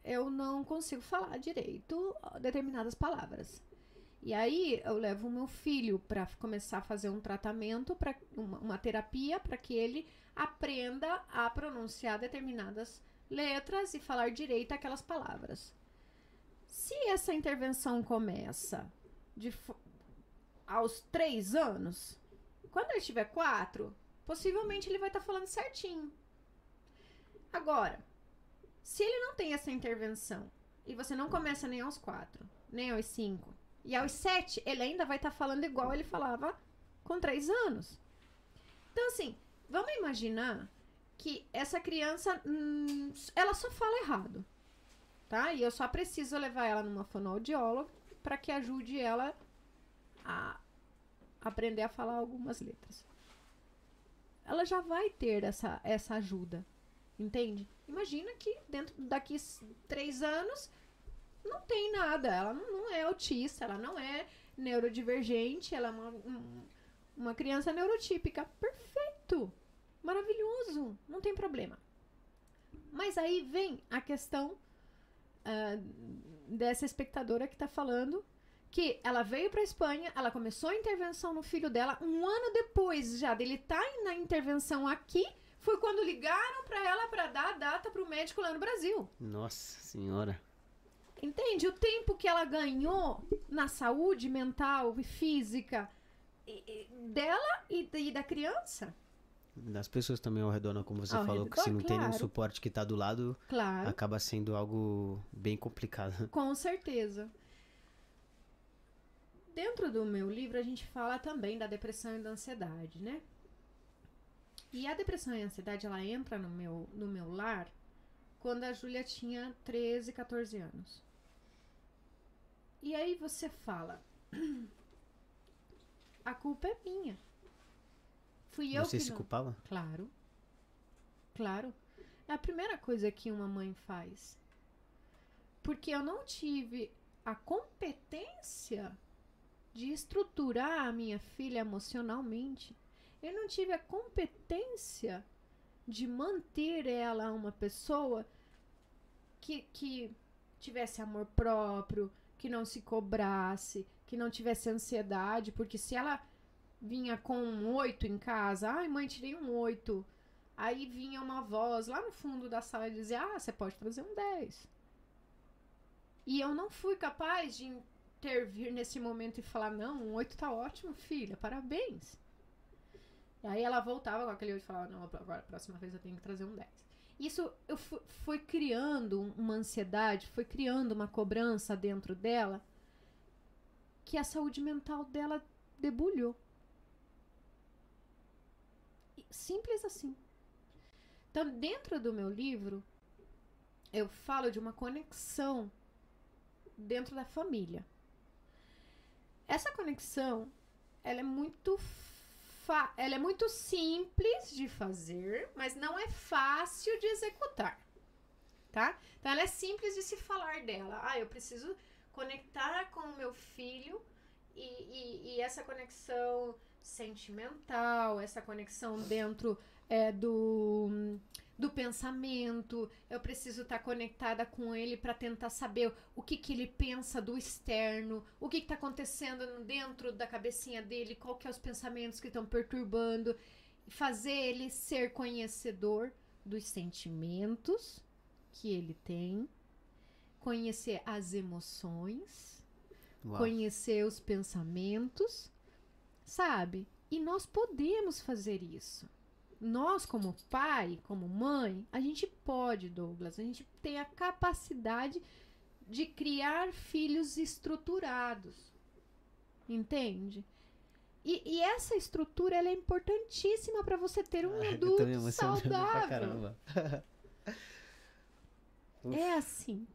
eu não consigo falar direito determinadas palavras. E aí eu levo o meu filho para começar a fazer um tratamento, para uma, uma terapia, para que ele aprenda a pronunciar determinadas letras e falar direito aquelas palavras. Se essa intervenção começa de, aos três anos, quando ele tiver quatro, possivelmente ele vai estar falando certinho. Agora, se ele não tem essa intervenção e você não começa nem aos quatro, nem aos cinco, e aos sete ele ainda vai estar falando igual ele falava com três anos. Então, assim, vamos imaginar que essa criança, hum, ela só fala errado, tá? E eu só preciso levar ela numa fonoaudióloga para que ajude ela a, aprender a falar algumas letras. Ela já vai ter essa, essa ajuda. Entende? Imagina que dentro daqui três anos não tem nada. Ela não é autista, ela não é neurodivergente, ela é uma, uma criança neurotípica. Perfeito! Maravilhoso! Não tem problema. Mas aí vem a questão uh, dessa espectadora que está falando que ela veio para Espanha, ela começou a intervenção no filho dela, um ano depois já dele estar tá na intervenção aqui, foi quando ligaram para ela para dar a data para o médico lá no Brasil. Nossa senhora. Entende? O tempo que ela ganhou na saúde mental e física dela e, e da criança. Das pessoas também ao redor, né? como você ao falou, redor, que se não claro. tem nenhum suporte que está do lado, claro. acaba sendo algo bem complicado. Com certeza. Dentro do meu livro, a gente fala também da depressão e da ansiedade, né? E a depressão e a ansiedade, ela entra no meu, no meu lar quando a Júlia tinha 13, 14 anos. E aí você fala, (clears throat) a culpa é minha. Fui eu você que se não... culpava? Claro. Claro. É a primeira coisa que uma mãe faz. Porque eu não tive a competência de estruturar a minha filha emocionalmente eu não tive a competência de manter ela uma pessoa que, que tivesse amor próprio, que não se cobrasse, que não tivesse ansiedade, porque se ela vinha com um oito em casa, ai mãe, tirei um oito. Aí vinha uma voz lá no fundo da sala e dizia, ah, você pode trazer um 10. E eu não fui capaz de intervir nesse momento e falar, não, um oito tá ótimo, filha, parabéns. E aí ela voltava com aquele olho e falava, não, agora, a próxima vez eu tenho que trazer um 10. Isso eu foi criando uma ansiedade, foi criando uma cobrança dentro dela que a saúde mental dela debulhou. Simples assim. Então, dentro do meu livro, eu falo de uma conexão dentro da família. Essa conexão, ela é muito ela é muito simples de fazer, mas não é fácil de executar. Tá? Então ela é simples de se falar dela. Ah, eu preciso conectar com o meu filho e, e, e essa conexão sentimental, essa conexão dentro é, do do pensamento, eu preciso estar tá conectada com ele para tentar saber o que, que ele pensa do externo, o que está acontecendo dentro da cabecinha dele, qual que é os pensamentos que estão perturbando, fazer ele ser conhecedor dos sentimentos que ele tem, conhecer as emoções, Uau. conhecer os pensamentos, sabe? E nós podemos fazer isso nós, como pai, como mãe, a gente pode, Douglas, a gente tem a capacidade de criar filhos estruturados. Entende? E, e essa estrutura ela é importantíssima para você ter um Ai, adulto saudável. (laughs) é assim.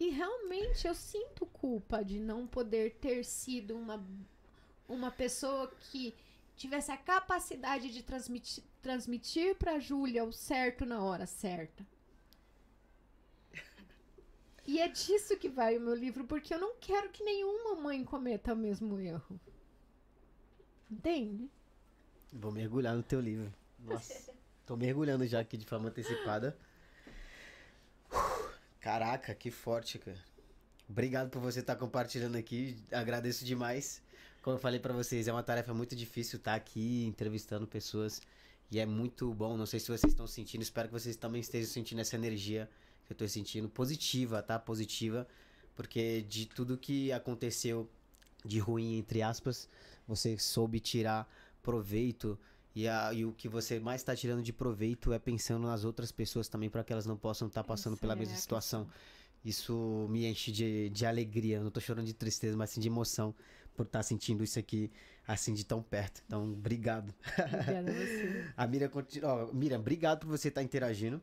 E realmente eu sinto culpa de não poder ter sido uma, uma pessoa que tivesse a capacidade de transmitir, transmitir para Júlia o certo na hora certa. E é disso que vai o meu livro, porque eu não quero que nenhuma mãe cometa o mesmo erro. Entende? Vou mergulhar no teu livro. Nossa, tô mergulhando já aqui de forma antecipada. Caraca, que forte, cara. Obrigado por você estar compartilhando aqui. Agradeço demais. Como eu falei para vocês, é uma tarefa muito difícil estar aqui entrevistando pessoas. E é muito bom. Não sei se vocês estão sentindo. Espero que vocês também estejam sentindo essa energia que eu tô sentindo. Positiva, tá? Positiva. Porque de tudo que aconteceu de ruim, entre aspas, você soube tirar proveito. E, a, e o que você mais está tirando de proveito é pensando nas outras pessoas também, para que elas não possam estar tá passando Isso pela é mesma situação. Isso me enche de, de alegria. Eu não tô chorando de tristeza, mas sim de emoção por estar tá sentindo isso aqui assim de tão perto. Então, obrigado. Obrigada a (laughs) você. a Miriam continua. Miriam, obrigado por você estar tá interagindo.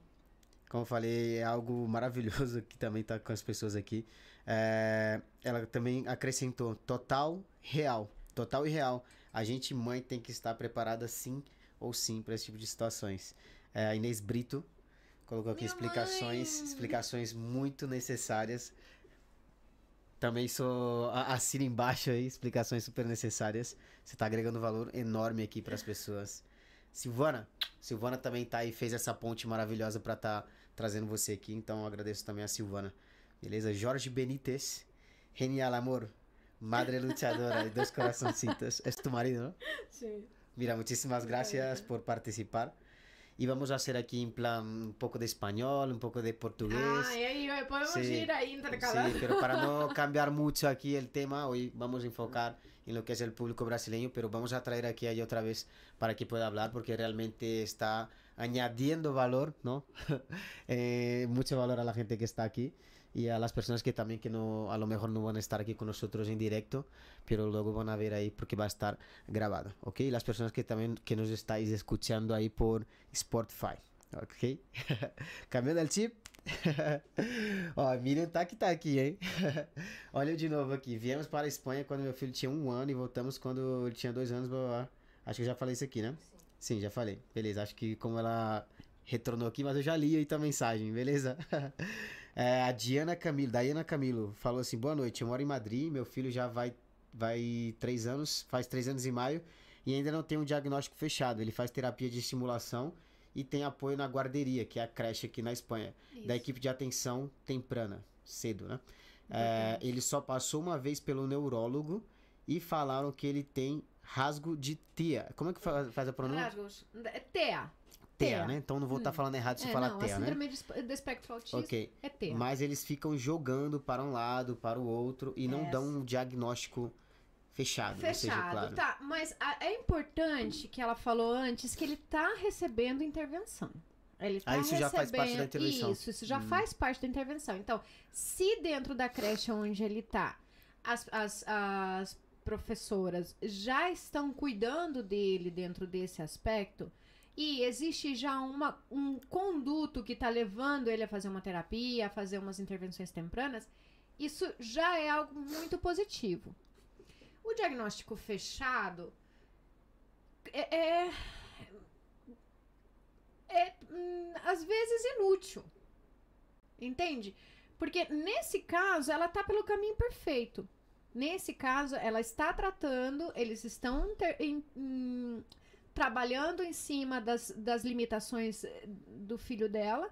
Como eu falei, é algo maravilhoso que também está com as pessoas aqui. É, ela também acrescentou total real. total e real. A gente, mãe, tem que estar preparada sim ou sim para esse tipo de situações. É, a Inês Brito colocou aqui Minha explicações, mãe! explicações muito necessárias. Também sou. a- Assina embaixo aí, explicações super necessárias. Você tá agregando valor enorme aqui para as pessoas. Silvana, Silvana também tá aí, fez essa ponte maravilhosa para tá trazendo você aqui, então agradeço também a Silvana. Beleza? Jorge Benítez, Genial Amor, Madre Luchadora y dos corazoncitos. Es tu marido, ¿no? Sim. Mira, muchísimas gracias por participar. Y vamos a hacer aquí en plan un poco de español, un poco de portugués. Ah, e aí, podemos Sí. ir aí intercalando. Sí, pero para no (laughs) cambiar mucho aquí el tema, hoy vamos a enfocar en lo que es el público brasileño, pero vamos a traer aquí a ella otra vez para que pueda hablar, porque realmente está añadiendo valor, ¿no? (laughs) Eh, mucho valor a la gente que está aquí y a las personas que también que no, a lo mejor no van a estar aquí con nosotros en directo, pero luego van a ver ahí porque va a estar grabado, ¿ok? Y las personas que también que nos estáis escuchando ahí por Spotify, ¿ok? (laughs) Cambiando el chip. (laughs) Ó, Miriam tá que tá aqui, hein? (laughs) Olha eu de novo aqui. Viemos para a Espanha quando meu filho tinha um ano e voltamos quando ele tinha dois anos. blá, blá. Acho que eu já falei isso aqui, né? Sim, já falei. Beleza, acho que como ela retornou aqui, mas eu já li aí tua mensagem, beleza? É, a Diana Camilo, Diana Camilo, falou assim: boa noite, eu moro em Madrid, meu filho já vai, vai três anos, faz três anos em maio, e ainda não tem um diagnóstico fechado. Ele faz terapia de estimulação e tem apoio na guarderia, que é a creche aqui na Espanha da equipe de atenção temprana, cedo, né? É, ele só passou uma vez pelo neurólogo e falaram que ele tem rasgo de TEA. Como é que fa- faz a pronúncia? Rasgos. É TEA. TEA, né? Então não vou estar falando errado se É, falar não, TEA, a né? síndrome do espectro autista Ok. é TEA. Mas eles ficam jogando para um lado, para o outro e não dão um diagnóstico fechado. seja, Fechado, claro. tá. Mas a- é importante que ela falou antes que ele tá recebendo intervenção. Ele tá Ah, isso já faz parte da recebendo- intervenção. Isso, isso já Hum. faz parte da intervenção. Então, se dentro da creche onde ele tá, as, as, as professoras já estão cuidando dele dentro desse aspecto, e existe já uma, um conduto que tá levando ele a fazer uma terapia, a fazer umas intervenções tempranas, isso já é algo muito positivo. O diagnóstico fechado é, é, é, hum, às vezes inútil. Entende? Porque nesse caso ela tá pelo caminho perfeito. Nesse caso, ela está tratando, eles estão ter- em- em- trabalhando em cima das, das limitações eh, do filho dela.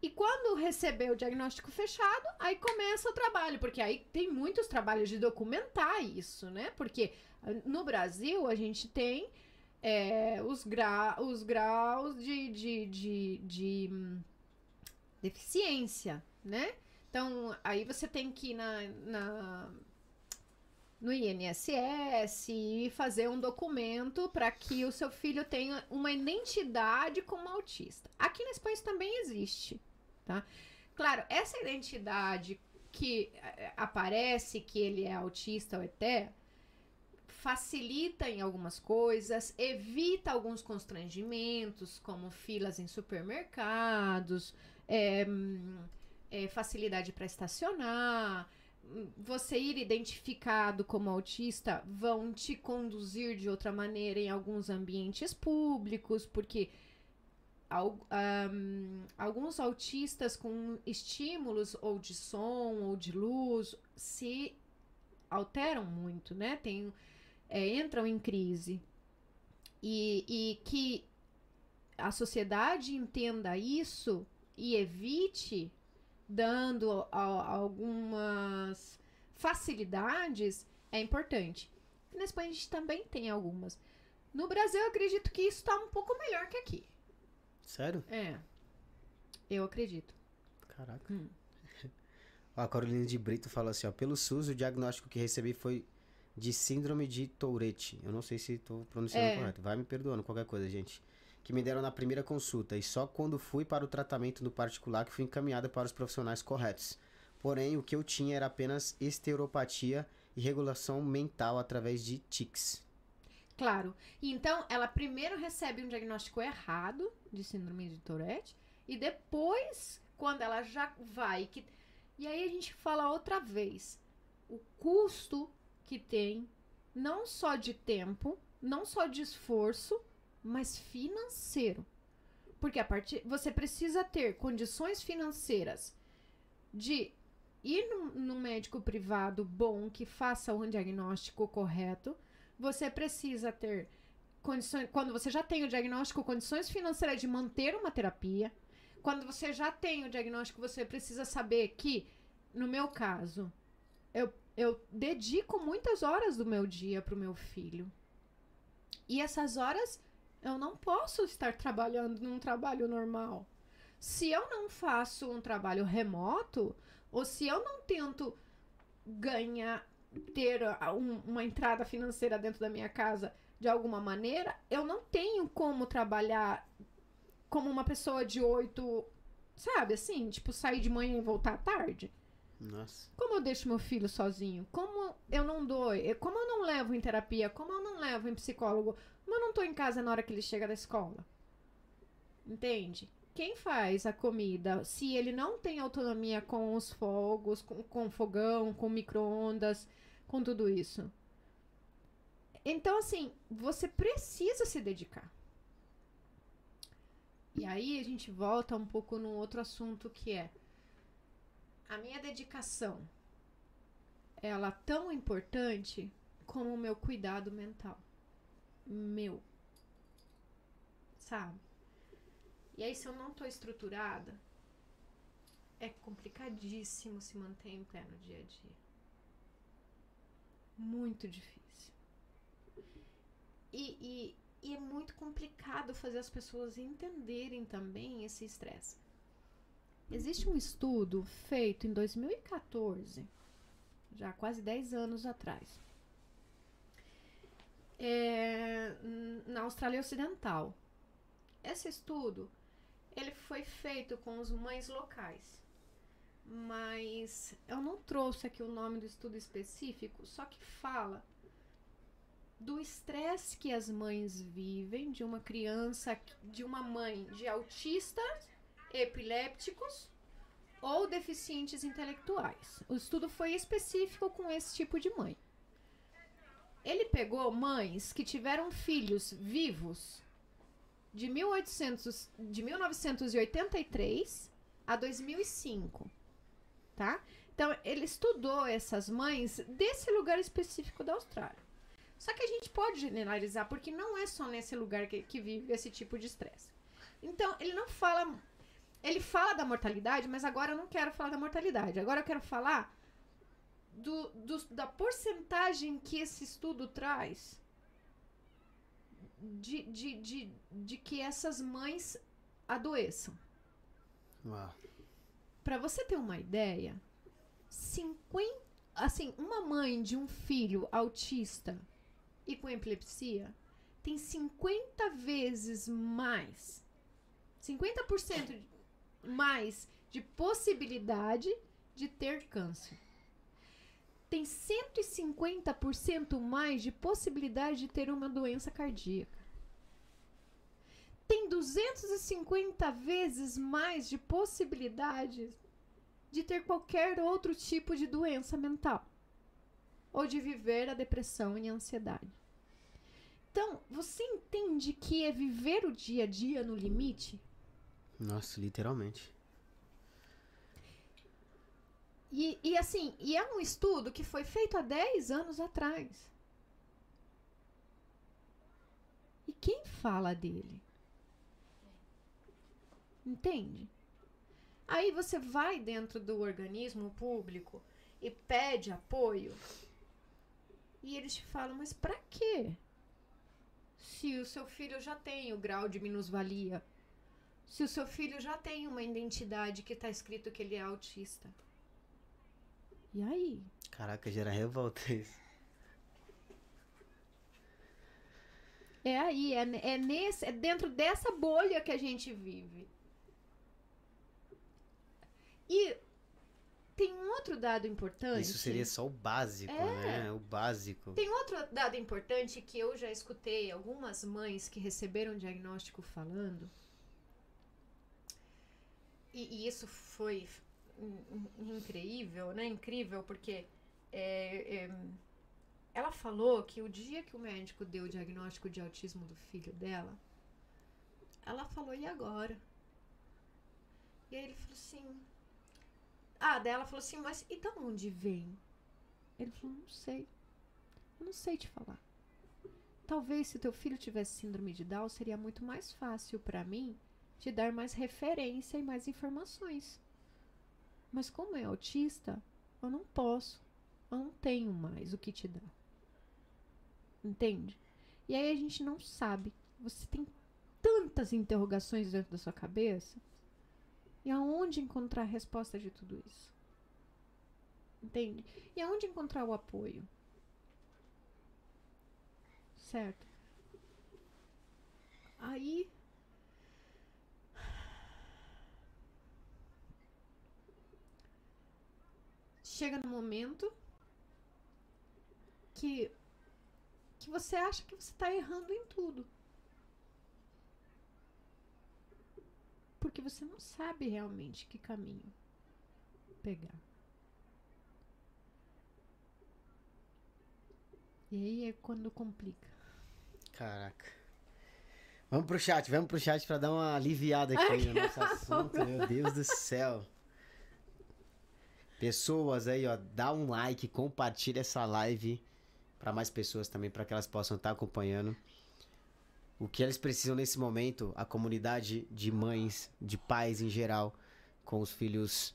E quando receber o diagnóstico fechado, aí começa o trabalho, porque aí tem muitos trabalhos de documentar isso, né? Porque ah, no Brasil a gente tem é, os, gra os graus de, de, de, de, hum, deficiência, né? Então, aí você tem que ir na, na- no INSS e fazer um documento para que o seu filho tenha uma identidade como autista. Aqui na Espanha isso também existe, tá? Claro, essa identidade que eh, aparece que ele é autista ou ETE facilita em algumas coisas, evita alguns constrangimentos, como filas em supermercados, é, é, facilidade para estacionar, você ir identificado como autista vão te conduzir de outra maneira em alguns ambientes públicos, porque ahm, alguns autistas com estímulos ou de som ou de luz se alteram muito, né? Tem, é, entram em crise. E, e que a sociedade entenda isso e evite dando a- algumas facilidades é importante. Na Espanha a gente também tem algumas. No Brasil eu acredito que isso está um pouco melhor que aqui. Sério? É. Eu acredito. Caraca. Hum. (laughs) A Carolina de Brito falou assim, ó. Pelo SUS, o diagnóstico que recebi foi de síndrome de Tourette. Eu não sei se estou pronunciando É. correto. Vai me perdoando qualquer coisa, gente. Que me deram na primeira consulta. E só quando fui para o tratamento no particular que fui encaminhada para os profissionais corretos. Porém, o que eu tinha era apenas esteropatia e regulação mental através de tics. Claro. Então, ela primeiro recebe um diagnóstico errado de síndrome de Tourette e depois, quando ela já vai que e aí a gente fala outra vez o custo que tem não só de tempo, não só de esforço, mas financeiro. Porque a partir você precisa ter condições financeiras de ir num, num médico privado bom que faça um diagnóstico correto. Você precisa ter condições, quando você já tem o diagnóstico, condições financeiras de manter uma terapia. Quando você já tem o diagnóstico, você precisa saber que, no meu caso, eu, eu dedico muitas horas do meu dia para o meu filho. E essas horas eu não posso estar trabalhando num trabalho normal. Se eu não faço um trabalho remoto, ou se eu não tento ganhar, ter um, uma entrada financeira dentro da minha casa de alguma maneira, eu não tenho como trabalhar como uma pessoa de oito, sabe, assim, tipo, sair de manhã e voltar à tarde. Nossa. Como eu deixo meu filho sozinho? Como eu não dou? Como eu não levo em terapia? Como eu não levo em psicólogo? Como eu não tô em casa na hora que ele chega da escola? Entende? Quem faz a comida, se ele não tem autonomia com os fogos, com, com fogão, com micro-ondas, com tudo isso? Então, assim, você precisa se dedicar. E aí a gente volta um pouco num outro assunto que é a minha dedicação. Ela é tão importante como o meu cuidado mental. Meu. Sabe? E aí, se eu não tô estruturada, é complicadíssimo se manter em pé no dia a dia. Muito difícil. E, e, e é muito complicado fazer as pessoas entenderem também esse estresse. Existe um estudo feito em 2014, já quase 10 anos atrás, é, na Austrália Ocidental. Esse estudo ele foi feito com os mães locais, mas eu não trouxe aqui o nome do estudo específico, só que fala do estresse que as mães vivem de uma criança, de uma mãe de autistas, epilépticos ou deficientes intelectuais. O estudo foi específico com esse tipo de mãe. Ele pegou mães que tiveram filhos vivos de, 1800, de 1983 a 2005, tá? Então, ele estudou essas mães desse lugar específico da Austrália. Só que a gente pode generalizar, porque não é só nesse lugar que, que vive esse tipo de estresse. Então, ele não fala. Ele fala da mortalidade, mas agora eu não quero falar da mortalidade. Agora eu quero falar do, do, da porcentagem que esse estudo traz de, de, de, de que essas mães adoeçam. Para você ter uma ideia, 50, assim, uma mãe de um filho autista e com epilepsia tem 50 vezes mais, 50% mais de possibilidade de ter câncer. Tem 150% mais de possibilidade de ter uma doença cardíaca. Tem 250 vezes mais de possibilidades de ter qualquer outro tipo de doença mental ou de viver a depressão e a ansiedade. Então, você entende que é viver o dia a dia no limite? Nossa, literalmente. E, e assim, e é um estudo que foi feito há 10 anos atrás. E quem fala dele? Entende? Aí você vai dentro do organismo público e pede apoio e eles te falam, mas para quê? Se o seu filho já tem o grau de minusvalia, se o seu filho já tem uma identidade que está escrito que ele é autista. E aí? Caraca, gera revolta isso. É aí, é, é, nesse, é dentro dessa bolha que a gente vive. E tem um outro dado importante. Isso seria só o básico, é. né? O básico. Tem outro dado importante que eu já escutei algumas mães que receberam diagnóstico falando. E, e isso foi incrível, né? Incrível, porque é, é, ela falou que o dia que o médico deu o diagnóstico de autismo do filho dela, ela falou, e agora? E aí ele falou assim. Ah, dela falou assim, mas e de onde vem? Ele falou, não sei. Eu não sei te falar. Talvez se teu filho tivesse síndrome de Down, seria muito mais fácil para mim te dar mais referência e mais informações. Mas como é autista, eu não posso. Eu não tenho mais o que te dar. Entende? E aí a gente não sabe. Você tem tantas interrogações dentro da sua cabeça. E aonde encontrar a resposta de tudo isso? Entende? E aonde encontrar o apoio? Certo? Aí. Chega no momento que que você acha que você está errando em tudo. Porque você não sabe realmente que caminho pegar. E aí é quando complica. Caraca. Vamos pro chat, vamos pro chat pra dar uma aliviada aqui no nosso assunto, meu Deus do céu. Pessoas aí, ó, dá um like, compartilha essa live para mais pessoas também, para que elas possam estar tá acompanhando. O que elas precisam nesse momento, a comunidade de mães, de pais em geral, com os filhos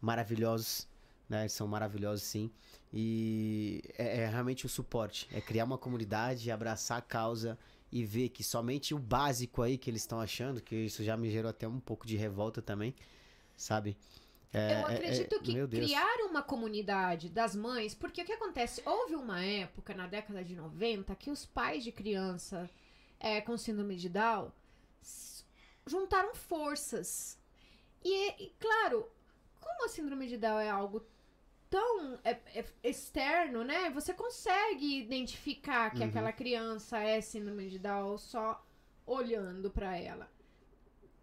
maravilhosos, né? São maravilhosos sim. E é, é realmente o suporte, é criar uma comunidade, abraçar a causa e ver que somente o básico aí que eles estão achando, que isso já me gerou até um pouco de revolta também, sabe? É, eu é, acredito é, que criar uma comunidade das mães, porque o que acontece? Houve uma época na década de 90 que os pais de criança é, com síndrome de Down juntaram forças. E, e, claro, como a síndrome de Down é algo tão é, é externo, né? Você consegue identificar que uhum. aquela criança é síndrome de Down só olhando para ela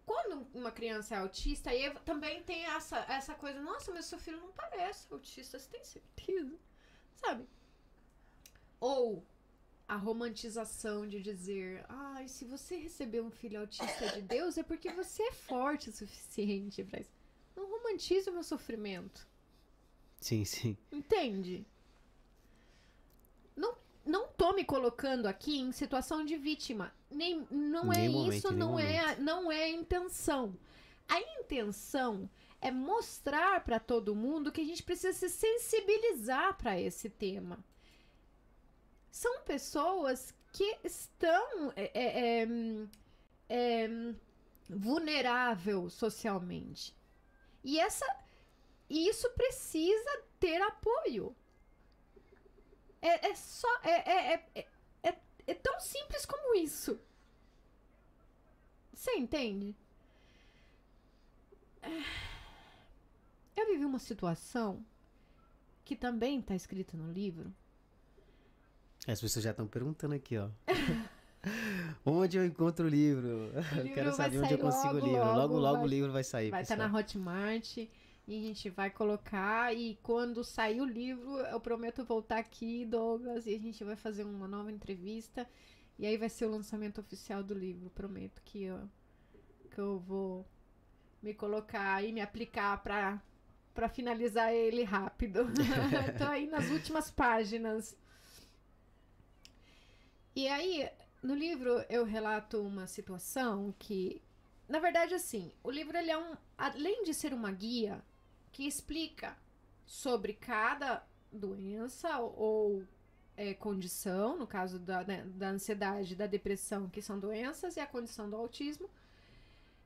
quando uma criança é autista, aí também tem essa, essa coisa, nossa, mas seu filho não parece autista, você tem certeza? Sabe? Ou a romantização de dizer, ai, ah, se você receber um filho autista de Deus, é porque você é forte o suficiente pra isso. Não romantize o meu sofrimento. Sim, sim. Entende? Não tô me colocando aqui em situação de vítima. Nem, não é momento, isso, não é, não é a intenção. A intenção é mostrar para todo mundo que a gente precisa se sensibilizar para esse tema. São pessoas que estão é, é, é, é, vulnerável socialmente. E essa, isso precisa ter apoio. É, é só. É, é, é, é, é tão simples como isso. Você entende? Eu vivi uma situação que também está escrita no livro. As pessoas já estão perguntando aqui, ó. (laughs) onde eu encontro o livro? O eu quero saber onde eu consigo logo, o livro. Logo, logo, logo vai, o livro vai sair. Vai estar tá na Hotmart. E a gente vai colocar. E quando sair o livro, eu prometo voltar aqui, Douglas, e a gente vai fazer uma nova entrevista. E aí vai ser o lançamento oficial do livro. Prometo que eu, que eu vou me colocar e me aplicar para para finalizar ele rápido. (laughs) Tô aí nas últimas páginas. E aí, no livro eu relato uma situação que, na verdade, assim, o livro ele é um, além de ser uma guia que explica sobre cada doença ou é, condição, no caso da, né, da ansiedade, da depressão, que são doenças, e a condição do autismo.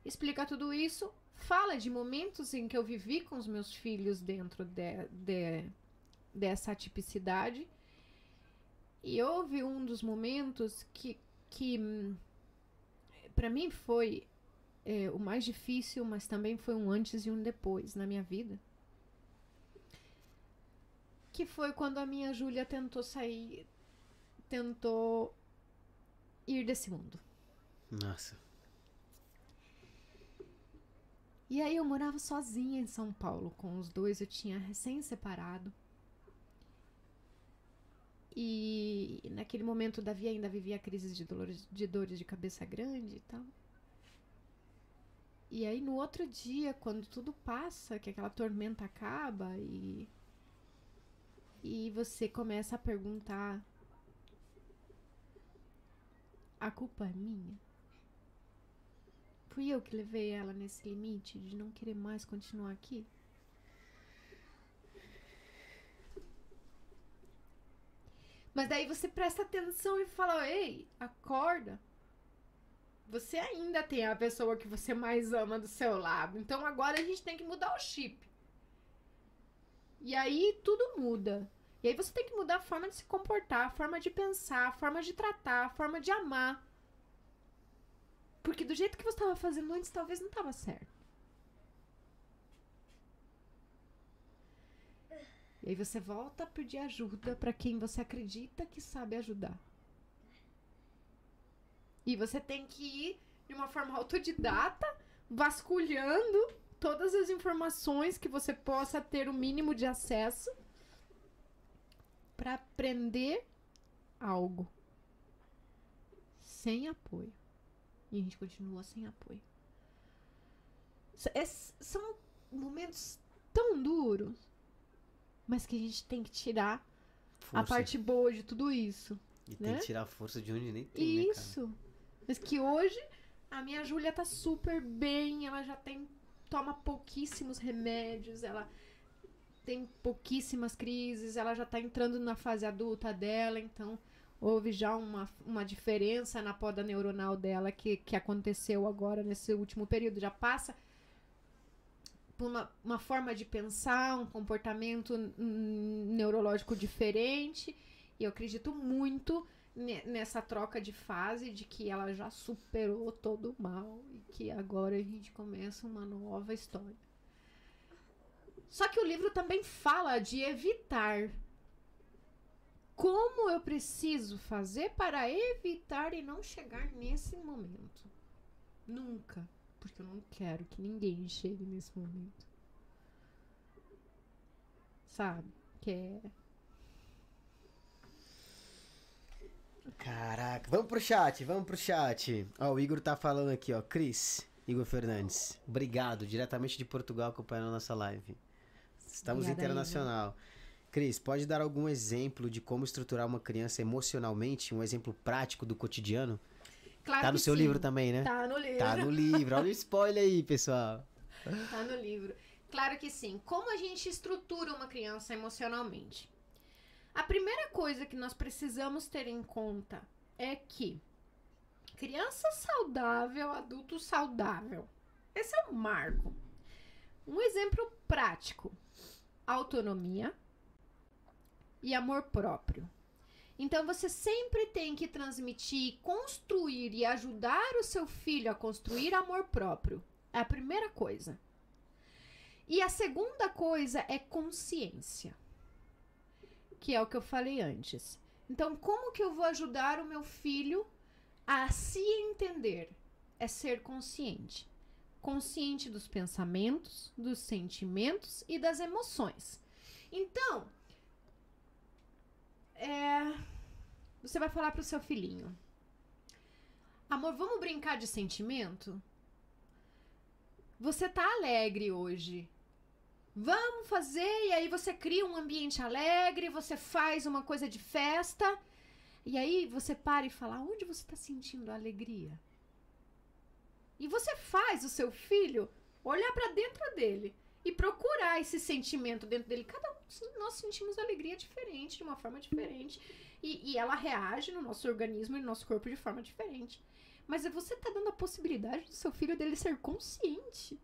Explica tudo isso, fala de momentos em que eu vivi com os meus filhos dentro de, de, dessa tipicidade. E houve um dos momentos que, que para mim foi é, o mais difícil, mas também foi um antes e um depois na minha vida. Que foi quando a minha Júlia tentou sair, tentou ir desse mundo. Nossa. E aí eu morava sozinha em São Paulo com os dois, eu tinha recém separado. E naquele momento, Davi ainda vivia crises de, dolores, de dores de cabeça grande e tal. E aí, no outro dia, quando tudo passa, que aquela tormenta acaba e. E você começa a perguntar: a culpa é minha? Fui eu que levei ela nesse limite de não querer mais continuar aqui? Mas daí você presta atenção e fala: Ei, acorda. Você ainda tem a pessoa que você mais ama do seu lado. Então agora a gente tem que mudar o chip. E aí tudo muda. E aí você tem que mudar a forma de se comportar, a forma de pensar, a forma de tratar, a forma de amar. Porque do jeito que você estava fazendo antes, talvez não estava certo. E aí você volta a pedir ajuda para quem você acredita que sabe ajudar. E você tem que ir de uma forma autodidata, vasculhando todas as informações que você possa ter o mínimo de acesso para aprender algo sem apoio. E a gente continua sem apoio. É, são momentos tão duros, mas que a gente tem que tirar força. a parte boa de tudo isso. E né? tem que tirar a força de onde nem tem, né, Isso. Né, mas que hoje a minha Júlia tá super bem, ela já tem toma pouquíssimos remédios, ela tem pouquíssimas crises, ela já tá entrando na fase adulta dela, então houve já uma, uma diferença na poda neuronal dela que, que aconteceu agora nesse último período. Já passa por uma, uma forma de pensar, um comportamento neurológico diferente. E eu acredito muito nessa troca de fase de que ela já superou todo o mal e que agora a gente começa uma nova história. Só que o livro também fala de evitar como eu preciso fazer para evitar e não chegar nesse momento? Nunca. Porque eu não quero que ninguém chegue nesse momento. Sabe? Que é. Caraca, vamos pro chat, vamos pro chat. Ó, o Igor tá falando aqui, ó. Cris, Igor Fernandes, obrigado, diretamente de Portugal acompanhando a nossa live. Estamos Obrigada, internacional. Igor. Cris, pode dar algum exemplo de como estruturar uma criança emocionalmente? Um exemplo prático do cotidiano? Claro tá no seu sim. livro também, né? Tá no livro. Tá no livro. Olha o spoiler aí, pessoal. Tá no livro. Claro que sim. Como a gente estrutura uma criança emocionalmente? A primeira coisa que nós precisamos ter em conta é que criança saudável, adulto saudável. Esse é o marco. Um exemplo prático: autonomia, e amor próprio. Então você sempre tem que transmitir, construir e ajudar o seu filho a construir amor próprio. É a primeira coisa. E a segunda coisa é consciência. Que é o que eu falei antes. Então, como que eu vou ajudar o meu filho a se entender? É ser consciente. Consciente dos pensamentos, dos sentimentos e das emoções. Então, é, você vai falar pro seu filhinho: Amor, vamos brincar de sentimento? Você tá alegre hoje. Vamos fazer, e aí você cria um ambiente alegre, você faz uma coisa de festa, e aí você para e fala: onde você está sentindo a alegria? E você faz o seu filho olhar para dentro dele e procurar esse sentimento dentro dele. Cada um nós sentimos alegria diferente, de uma forma diferente. E, e ela reage no nosso organismo e no nosso corpo de forma diferente. Mas você tá dando a possibilidade do seu filho dele ser consciente.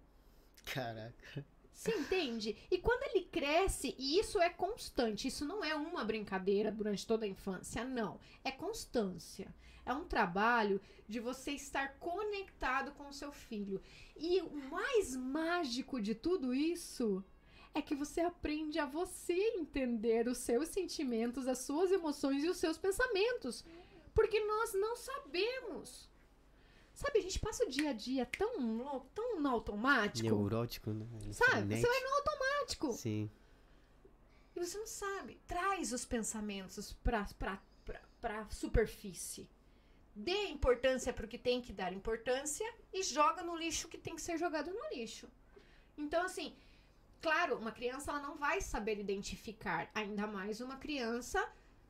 Caraca. Você entende? E quando ele cresce, e isso é constante, isso não é uma brincadeira durante toda a infância, não. É constância. É um trabalho de você estar conectado com o seu filho. E o mais mágico de tudo isso é que você aprende a você entender os seus sentimentos, as suas emoções e os seus pensamentos. Porque nós não sabemos. Sabe, a gente passa o dia a dia tão, tão no automático. Neurótico, né? Sabe? Você vai no automático. Sim. E você não sabe. Traz os pensamentos pra, pra, pra, pra superfície. Dê importância para o que tem que dar importância e joga no lixo que tem que ser jogado no lixo. Então, assim, claro, uma criança ela não vai saber identificar, ainda mais uma criança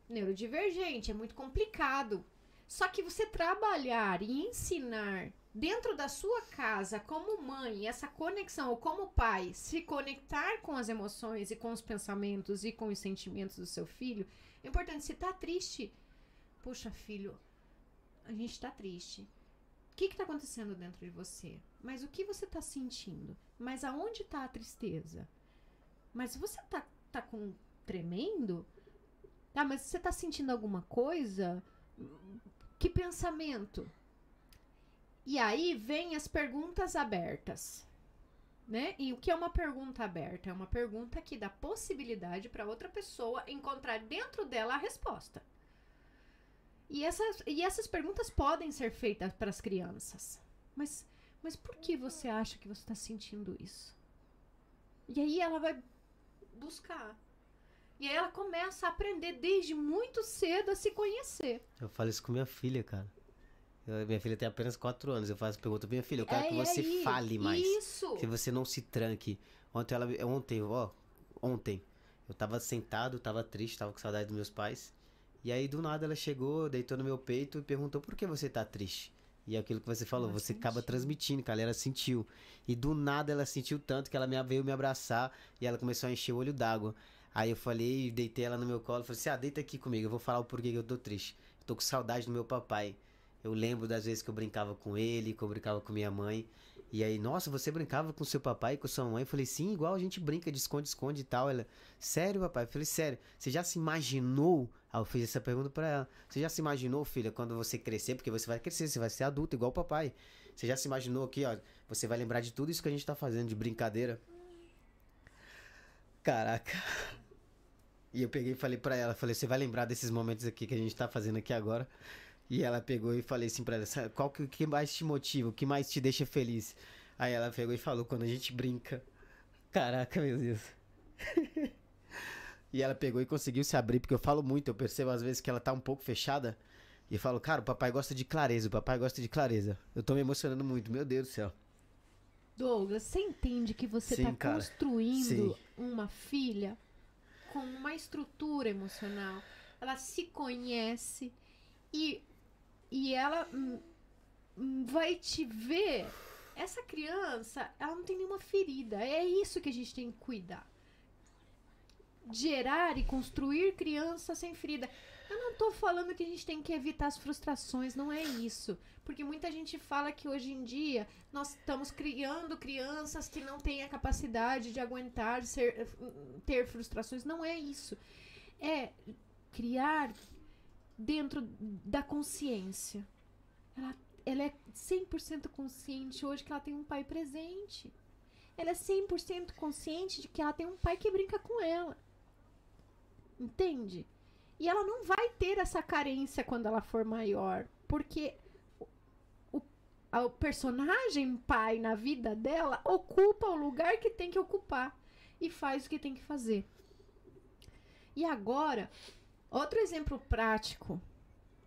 neurodivergente, é muito complicado. Só que você trabalhar e ensinar dentro da sua casa, como mãe, essa conexão, ou como pai, se conectar com as emoções e com os pensamentos e com os sentimentos do seu filho, é importante. Se tá triste, puxa, filho, a gente tá triste. O que que tá acontecendo dentro de você? Mas o que você tá sentindo? Mas aonde tá a tristeza? Mas você tá, tá com tremendo? Ah, mas você tá sentindo alguma coisa? Que pensamento? E aí vem as perguntas abertas. Né? E o que é uma pergunta aberta? É uma pergunta que dá possibilidade para outra pessoa encontrar dentro dela a resposta. E essas, e essas perguntas podem ser feitas para as crianças. Mas, mas por que você acha que você está sentindo isso? E aí ela vai buscar. E aí ela começa a aprender desde muito cedo a se conhecer. Eu falo isso com minha filha, cara. Eu- minha filha tem apenas 4 anos. Eu faço pergunta, minha filha, eu quero É, que você aí? fale mais. Isso! Que você não se tranque. Ontem ela. Ontem, ó. Ontem. Eu tava sentado, tava triste, tava com saudade dos meus pais. E aí, do nada, ela chegou, deitou no meu peito e perguntou por que você tá triste. E é aquilo que você falou, você acaba sentiu. transmitindo, cara. Ela sentiu. E do nada ela sentiu tanto que ela me, veio me abraçar e ela começou a encher o olho d'água. Aí eu falei, deitei ela no meu colo, falei assim: ah, deita aqui comigo, eu vou falar o porquê que eu tô triste. Eu tô com saudade do meu papai. Eu lembro das vezes que eu brincava com ele, que eu brincava com minha mãe. E aí, nossa, você brincava com seu papai e com sua mãe? Eu falei, sim, igual a gente brinca de esconde-esconde e tal. Ela, sério, papai? Eu falei, sério, você já se imaginou? Aí eu fiz essa pergunta pra ela. Você já se imaginou, filha, quando você crescer? Porque você vai crescer, você vai ser adulto, igual o papai. Você já se imaginou aqui, ó? Você vai lembrar de tudo isso que a gente tá fazendo de brincadeira? Caraca. E eu peguei e falei pra ela, falei, você vai lembrar desses momentos aqui que a gente tá fazendo aqui agora? E ela pegou e falei assim pra ela, "Sabe qual que, que mais te motiva, o que mais te deixa feliz? Aí ela pegou e falou, quando a gente brinca. Caraca, meu Deus. (laughs) e ela pegou e conseguiu se abrir, porque eu falo muito, eu percebo às vezes que ela tá um pouco fechada. E eu falo, cara, o papai gosta de clareza, o papai gosta de clareza. Eu tô me emocionando muito, meu Deus do céu. Douglas, você entende que você Sim, está cara. construindo Sim. uma filha com uma estrutura emocional. Ela se conhece e, e ela vai te ver. Essa criança, ela não tem nenhuma ferida. É isso que a gente tem que cuidar. Gerar e construir criança sem ferida. Eu não tô falando que a gente tem que evitar as frustrações, não é isso. Porque muita gente fala que hoje em dia nós estamos criando crianças que não têm a capacidade de aguentar ser, ter frustrações. Não é isso. É criar dentro da consciência. Ela, ela é 100% consciente hoje que ela tem um pai presente. Ela é 100% consciente de que ela tem um pai que brinca com ela. Entende? E ela não vai ter essa carência quando ela for maior. Porque o, personagem pai na vida dela ocupa o lugar que tem que ocupar. E faz o que tem que fazer. E agora, outro exemplo prático,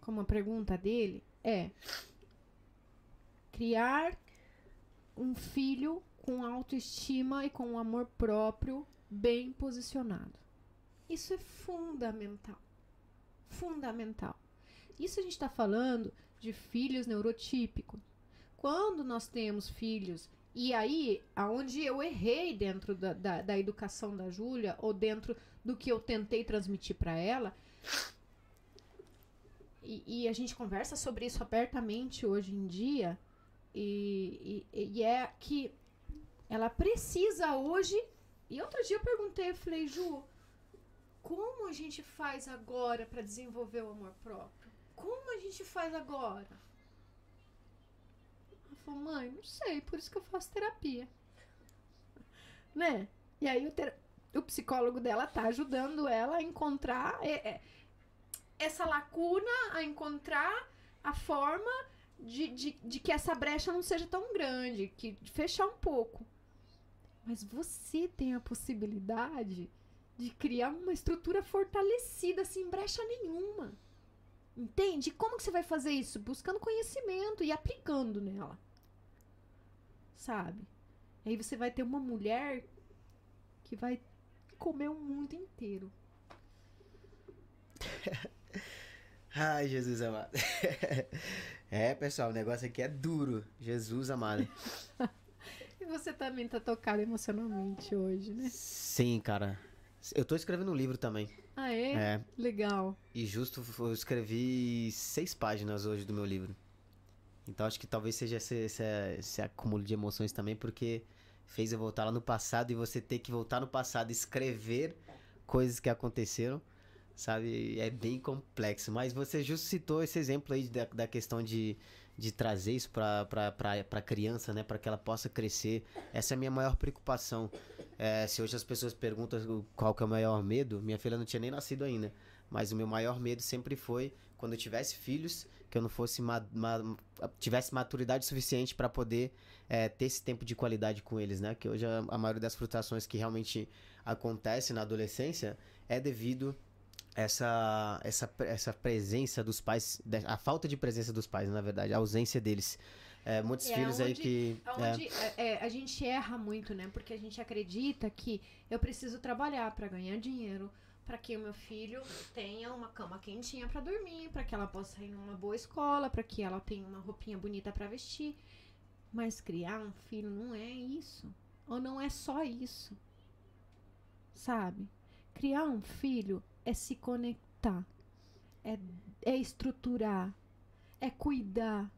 como a pergunta dele, é criar um filho com autoestima e com amor próprio bem posicionado. Isso é fundamental. Fundamental. Isso a gente está falando de filhos neurotípicos. Quando nós temos filhos, e aí, aonde eu errei dentro da, da, da educação da Júlia, ou dentro do que eu tentei transmitir para ela, e, e a gente conversa sobre isso abertamente hoje em dia, e, e, e é que ela precisa hoje. E outro dia eu perguntei, eu falei, Ju, como a gente faz agora para desenvolver o amor próprio? Como a gente faz agora? Falou, mãe, não sei, por isso que eu faço terapia. Né? E aí o, tera- o psicólogo dela tá ajudando ela a encontrar é, é, essa lacuna, a encontrar a forma de, de, de que essa brecha não seja tão grande, que fechar um pouco. Mas você tem a possibilidade de criar uma estrutura fortalecida, sem brecha nenhuma. Entende? Como que você vai fazer isso? Buscando conhecimento e aplicando nela. Sabe? Aí você vai ter uma mulher que vai comer o mundo inteiro. (laughs) Ai, Jesus amado. (laughs) é, pessoal, o negócio aqui é duro. Jesus amado. (laughs) e você também tá tocado emocionalmente hoje, né? Sim, cara. Eu tô escrevendo um livro também. Ah, é? É. Legal. E justo eu escrevi seis páginas hoje do meu livro. Então acho que talvez seja esse, esse, esse acúmulo de emoções também, porque fez eu voltar lá no passado e você ter que voltar no passado e escrever coisas que aconteceram, sabe? É bem complexo. Mas você justo citou esse exemplo aí da, da questão de, de trazer isso para a criança, né? Para que ela possa crescer. Essa é a minha maior preocupação. É, se hoje as pessoas perguntam qual que é o maior medo, minha filha não tinha nem nascido ainda. Mas o meu maior medo sempre foi quando eu tivesse filhos, que eu não fosse ma ma tivesse maturidade suficiente para poder é, ter esse tempo de qualidade com eles, né? Que hoje a, a maioria das frustrações que realmente acontece na adolescência é devido essa essa essa presença dos pais, a falta de presença dos pais, na verdade, a ausência deles. É, muitos é, filhos onde, aí que. Onde é. é. a gente erra muito, né? Porque a gente acredita que eu preciso trabalhar para ganhar dinheiro, para que o meu filho tenha uma cama quentinha para dormir, para que ela possa ir numa boa escola, para que ela tenha uma roupinha bonita para vestir. Mas criar um filho não é isso. Ou não é só isso. Sabe? Criar um filho é se conectar, é, é estruturar, é cuidar.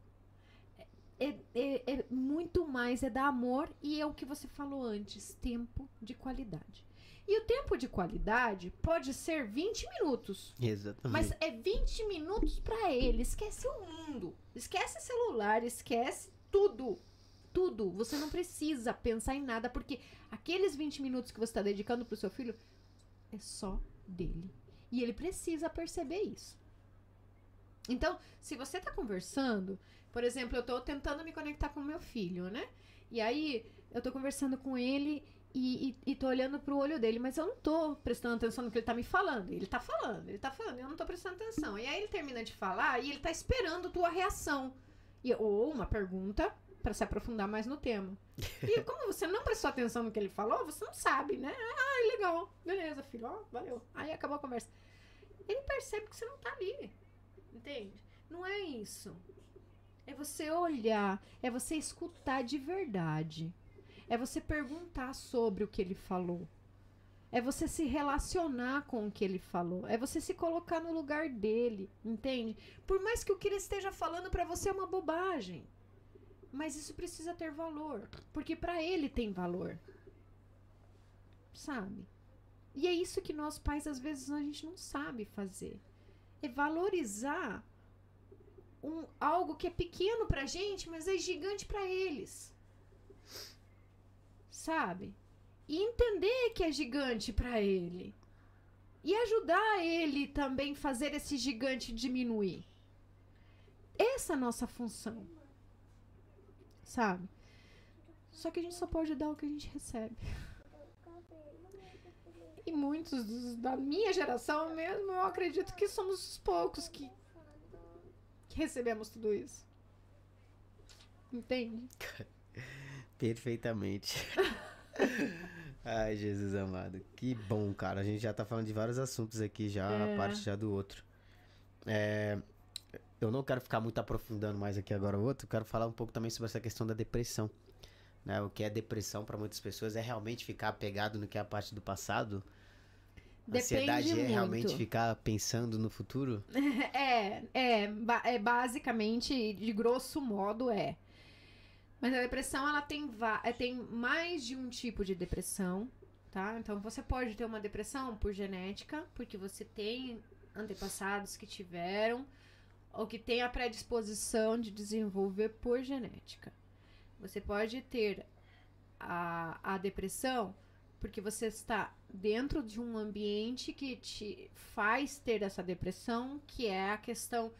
É, é, é muito mais, é dar amor e é o que você falou antes, tempo de qualidade. E o tempo de qualidade pode ser 20 minutos. Exatamente. Mas é 20 minutos para ele. Esquece o mundo. Esquece celular, esquece tudo. Tudo. Você não precisa pensar em nada, porque aqueles 20 minutos que você está dedicando pro seu filho é só dele. E ele precisa perceber isso. Então, se você tá conversando, por exemplo, eu tô tentando me conectar com meu filho, né? E aí, eu tô conversando com ele e, e, e tô olhando pro olho dele, mas eu não tô prestando atenção no que ele tá me falando. Ele tá falando, ele tá falando, eu não tô prestando atenção. E aí ele termina de falar e ele tá esperando tua reação. E, ou uma pergunta para se aprofundar mais no tema. (laughs) E como você não prestou atenção no que ele falou, você não sabe, né? Ah, legal. Beleza, filho. Ó, valeu. Aí acabou a conversa. Ele percebe que você não tá ali. Entende? Não é isso. É você olhar, é você escutar de verdade. É você perguntar sobre o que ele falou. É você se relacionar com o que ele falou. É você se colocar no lugar dele, entende? Por mais que o que ele esteja falando para você é uma bobagem. Mas isso precisa ter valor, porque para ele tem valor. Sabe? E é isso que nós pais às vezes a gente não sabe fazer. É valorizar um, algo que é pequeno pra gente, mas é gigante para eles sabe? E entender que é gigante para ele. E ajudar ele também fazer esse gigante diminuir. Essa é a nossa função. Sabe? Só que a gente só pode dar o que a gente recebe. E muitos dos, da minha geração mesmo, eu acredito que somos os poucos que, que recebemos tudo isso. Entende? (laughs) Perfeitamente. (laughs) Ai, Jesus amado. Que bom, cara. A gente já tá falando de vários assuntos aqui já, é. a parte já do outro. É, eu não quero ficar muito aprofundando mais aqui agora o outro. Quero falar um pouco também sobre essa questão da depressão. Né? O que é depressão para muitas pessoas é realmente ficar apegado no que é a parte do passado. Depende Ansiedade é muito. realmente ficar pensando no futuro? (laughs) É, é, é basicamente, de grosso modo, é. Mas a depressão, ela tem, é, tem mais de um tipo de depressão, tá? Então, você pode ter uma depressão por genética, porque você tem antepassados que tiveram, ou que tem a predisposição de desenvolver por genética. Você pode ter a, a depressão porque você está dentro de um ambiente que te faz ter essa depressão, que é a questão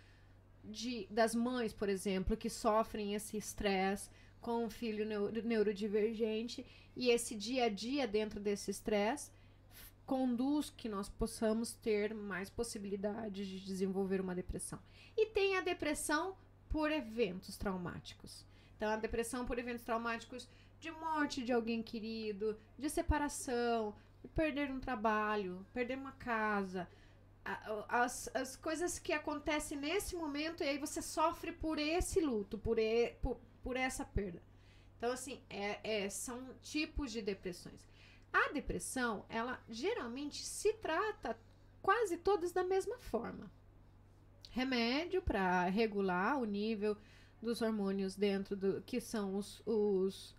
de, das mães, por exemplo, que sofrem esse estresse com um filho neuro, neurodivergente e esse dia a dia dentro desse estresse conduz que nós possamos ter mais possibilidades de desenvolver uma depressão. E tem a depressão por eventos traumáticos. Então, a depressão por eventos traumáticos de morte de alguém querido, de separação, de perder um trabalho, perder uma casa, as, as coisas que acontecem nesse momento e aí você sofre por esse luto, por, e, por, por essa perda. Então, assim, é, é, são tipos de depressões. A depressão, ela geralmente se trata quase todas da mesma forma. Remédio para regular o nível dos hormônios dentro do que são os, os,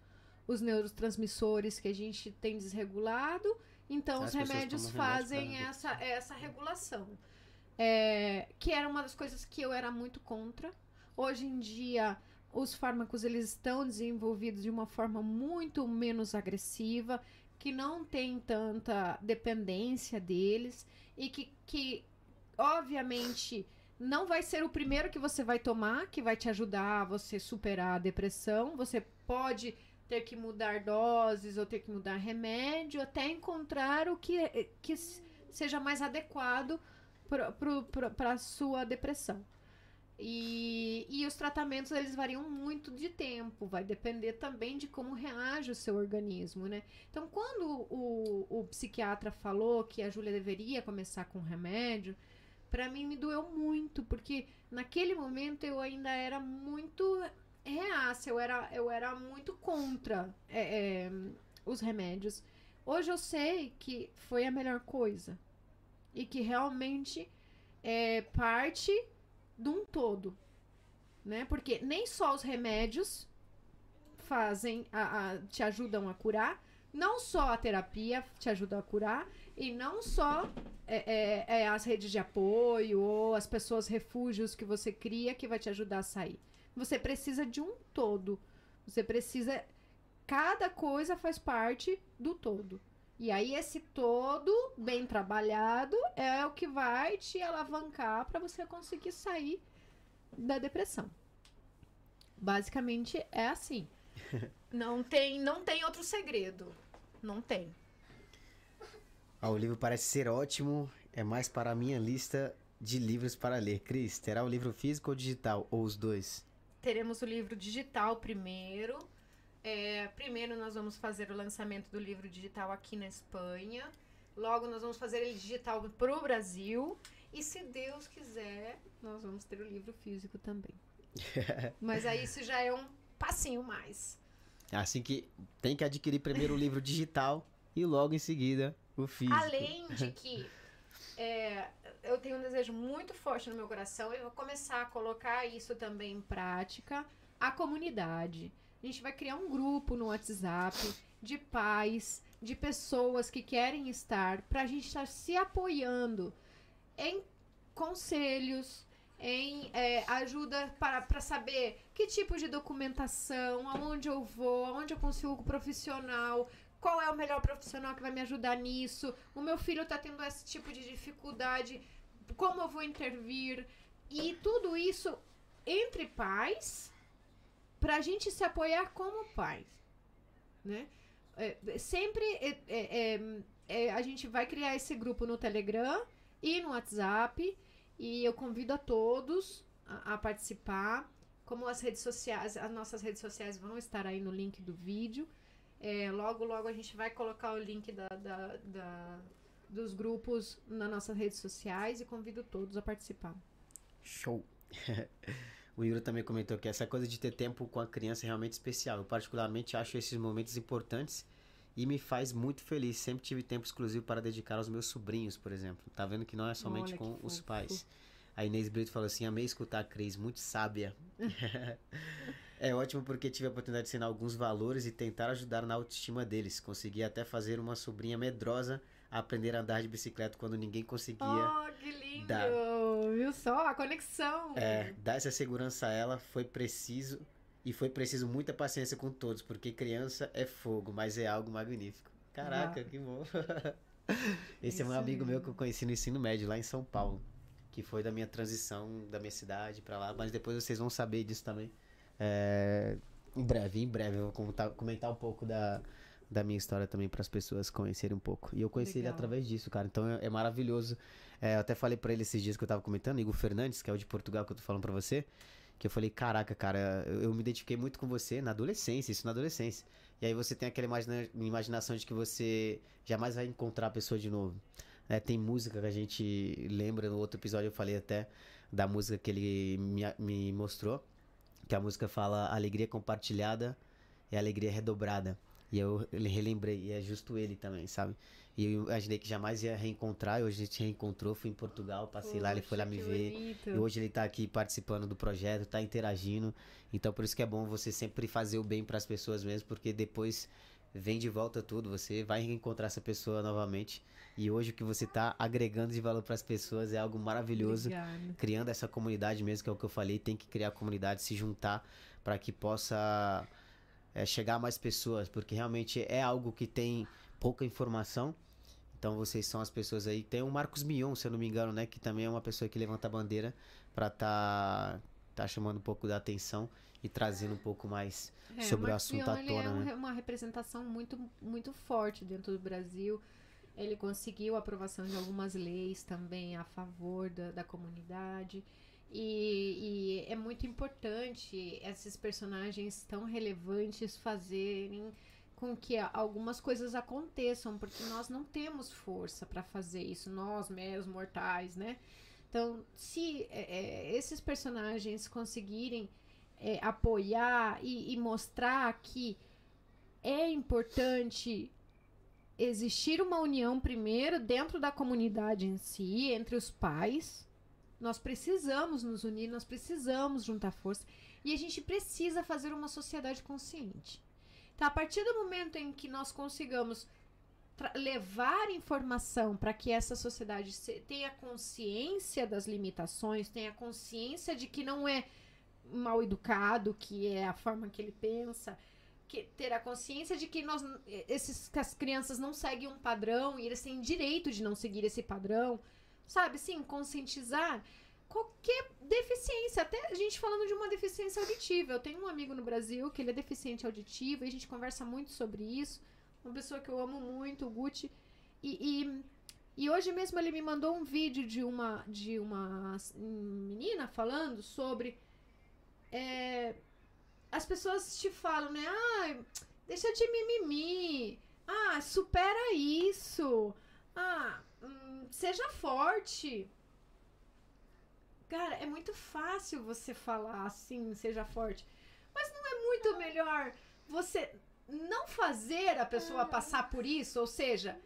os neurotransmissores que a gente tem desregulado. Então, As os remédios fazem essa, essa regulação. É, que era uma das coisas que eu era muito contra. Hoje em dia, os fármacos eles estão desenvolvidos de uma forma muito menos agressiva que não tem tanta dependência deles e que, que obviamente não vai ser o primeiro que você vai tomar que vai te ajudar a você superar a depressão. Você pode ter que mudar doses ou ter que mudar remédio até encontrar o que, que seja mais adequado para a sua depressão. E, e os tratamentos eles variam muito de tempo, vai depender também de como reage o seu organismo, né? Então, quando o, o psiquiatra falou que a Júlia deveria começar com remédio, para mim me doeu muito, porque naquele momento eu ainda era muito reaça, eu era, eu era muito contra é, é, os remédios. Hoje eu sei que foi a melhor coisa e que realmente é parte de um todo, né? Porque nem só os remédios fazem, a, a, te ajudam a curar, não só a terapia te ajuda a curar e não só é, é, é, as redes de apoio ou as pessoas refúgios que você cria que vai te ajudar a sair. Você precisa de um todo. Você precisa. Cada coisa faz parte do todo. E aí, esse todo, bem trabalhado, é o que vai te alavancar para você conseguir sair da depressão. Basicamente é assim. (laughs) não tem, não tem outro segredo. Não tem. Ah, o livro parece ser ótimo. É mais para a minha lista de livros para ler. Cris, terá o livro físico ou digital? Ou os dois? Teremos o livro digital primeiro. É, primeiro nós vamos fazer o lançamento do livro digital aqui na Espanha. Logo nós vamos fazer ele digital para o Brasil. E se Deus quiser, nós vamos ter o livro físico também. (laughs) Mas aí isso já é um passinho mais. Assim que tem que adquirir primeiro o livro digital e logo em seguida o físico. Além de que é, eu tenho um desejo muito forte no meu coração e vou começar a colocar isso também em prática. A comunidade. A gente vai criar um grupo no WhatsApp de pais, de pessoas que querem estar, para a gente estar se apoiando em conselhos, em é, ajuda para, para saber que tipo de documentação, aonde eu vou, aonde eu consigo profissional, qual é o melhor profissional que vai me ajudar nisso? O meu filho está tendo esse tipo de dificuldade, como eu vou intervir? E tudo isso entre pais, para a gente se apoiar como pais, né? É, sempre é, é, é, é, a gente vai criar esse grupo no Telegram e no WhatsApp e eu convido a todos a, a participar. Como as redes sociais, as nossas redes sociais vão estar aí no link do vídeo. É, logo, logo a gente vai colocar o link da, da, da, dos grupos nas nossas redes sociais e convido todos a participar. Show! (laughs) o Yuri também comentou que essa coisa de ter tempo com a criança é realmente especial. Eu particularmente acho esses momentos importantes e me faz muito feliz. Sempre tive tempo exclusivo para dedicar aos meus sobrinhos, por exemplo. Tá vendo que não é somente Olha com os pais. A Inês Brito falou assim: amei escutar a Cris, muito sábia. (laughs) É ótimo porque tive a oportunidade de ensinar alguns valores e tentar ajudar na autoestima deles. Consegui até fazer uma sobrinha medrosa aprender a andar de bicicleta quando ninguém conseguia. Oh, que lindo! Dar. Viu só? A conexão. É, dar essa segurança a ela foi preciso e foi preciso muita paciência com todos, porque criança é fogo, mas é algo magnífico. Caraca, ah. que bom. (laughs) Esse Isso é um amigo meu que eu conheci no ensino médio lá em São Paulo, que foi da minha transição da minha cidade para lá, mas depois vocês vão saber disso também. É, em breve, em breve, eu vou comentar, comentar um pouco da, da minha história também para as pessoas conhecerem um pouco. E eu conheci ele Legal. através disso, cara. Então é, é maravilhoso. É, eu até falei para ele esses dias que eu tava comentando, Igor Fernandes, que é o de Portugal que eu tô falando para você, que eu falei, caraca, cara, eu, eu me identifiquei muito com você na adolescência, isso na adolescência. E aí você tem aquela imagina- imaginação de que você jamais vai encontrar a pessoa de novo. É, tem música que a gente lembra, no outro episódio eu falei até da música que ele me, me mostrou, que a música fala alegria compartilhada é alegria redobrada. E eu ele relembrei, e é justo ele também, sabe? E eu imaginei que jamais ia reencontrar, e hoje a gente reencontrou, fui em Portugal, passei lá, ele foi lá Poxa, me ver. bonito. E hoje ele tá aqui participando do projeto, tá interagindo. Então por isso que é bom você sempre fazer o bem pras pessoas mesmo, porque depois vem de volta tudo, você vai reencontrar essa pessoa novamente. E hoje o que você tá agregando de valor pras pessoas é algo maravilhoso Obrigada. criando essa comunidade mesmo, que é o que eu falei, tem que criar comunidade, se juntar para que possa é, chegar a mais pessoas, porque realmente é algo que tem pouca informação. Então vocês são as pessoas aí. Tem o Marcos Mion, se eu não me engano, né, que também é uma pessoa que levanta a bandeira para tá tá chamando um pouco da atenção e trazendo um pouco mais É, sobre o assunto Mion, à ele tona, é um né? uma representação muito, muito forte dentro do Brasil. Ele conseguiu a aprovação de algumas leis também a favor da, da comunidade. E, e é muito importante esses personagens tão relevantes fazerem com que algumas coisas aconteçam, porque nós não temos força para fazer isso, nós meros mortais, né? Então, se é, é, esses personagens conseguirem é, apoiar e, e mostrar que é importante existir uma união primeiro dentro da comunidade em si, entre os pais. Nós precisamos nos unir, nós precisamos juntar força e a gente precisa fazer uma sociedade consciente. Então, a partir do momento em que nós consigamos levar informação para que essa sociedade tenha consciência das limitações, tenha consciência de que não é mal educado, que é a forma que ele pensa, que ter a consciência de que nós esses que as crianças não seguem um padrão e eles têm direito de não seguir esse padrão, sabe? Sim, conscientizar qualquer deficiência, até a gente falando de uma deficiência auditiva. Eu tenho um amigo no Brasil que ele é deficiente auditivo e a gente conversa muito sobre isso. Uma pessoa que eu amo muito, o Gucci. E, e, e hoje mesmo ele me mandou um vídeo de uma, de uma menina falando sobre. é, as pessoas te falam, né? Ah, deixa de mimimi. Ah, supera isso. Ah, seja forte. Cara, é muito fácil você falar assim, seja forte. Mas não é muito melhor você não fazer a pessoa passar por isso? Ou seja,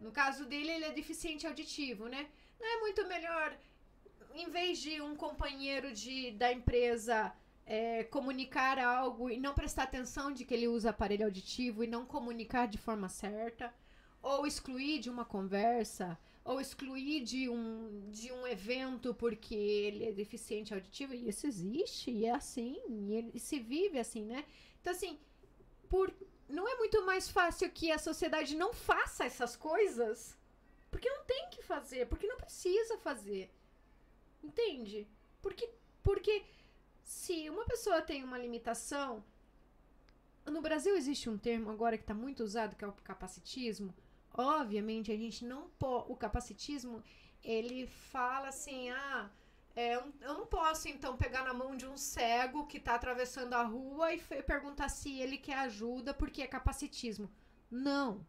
no caso dele, ele é deficiente auditivo, né? Não é muito melhor, em vez de um companheiro de, da empresa é, comunicar algo e não prestar atenção de que ele usa aparelho auditivo e não comunicar de forma certa, ou excluir de uma conversa, ou excluir de um, de um evento porque ele é deficiente auditivo, e isso existe, e é assim, e ele se vive assim, né? Então, assim, por, não é muito mais fácil que a sociedade não faça essas coisas? Porque não tem que fazer, porque não precisa fazer. Entende? Porque, porque se uma pessoa tem uma limitação. No Brasil existe um termo agora que está muito usado, que é o capacitismo. Obviamente, a gente não pode. O capacitismo, ele fala assim: ah, é, eu não posso então pegar na mão de um cego que está atravessando a rua e perguntar se ele quer ajuda porque é capacitismo. Não,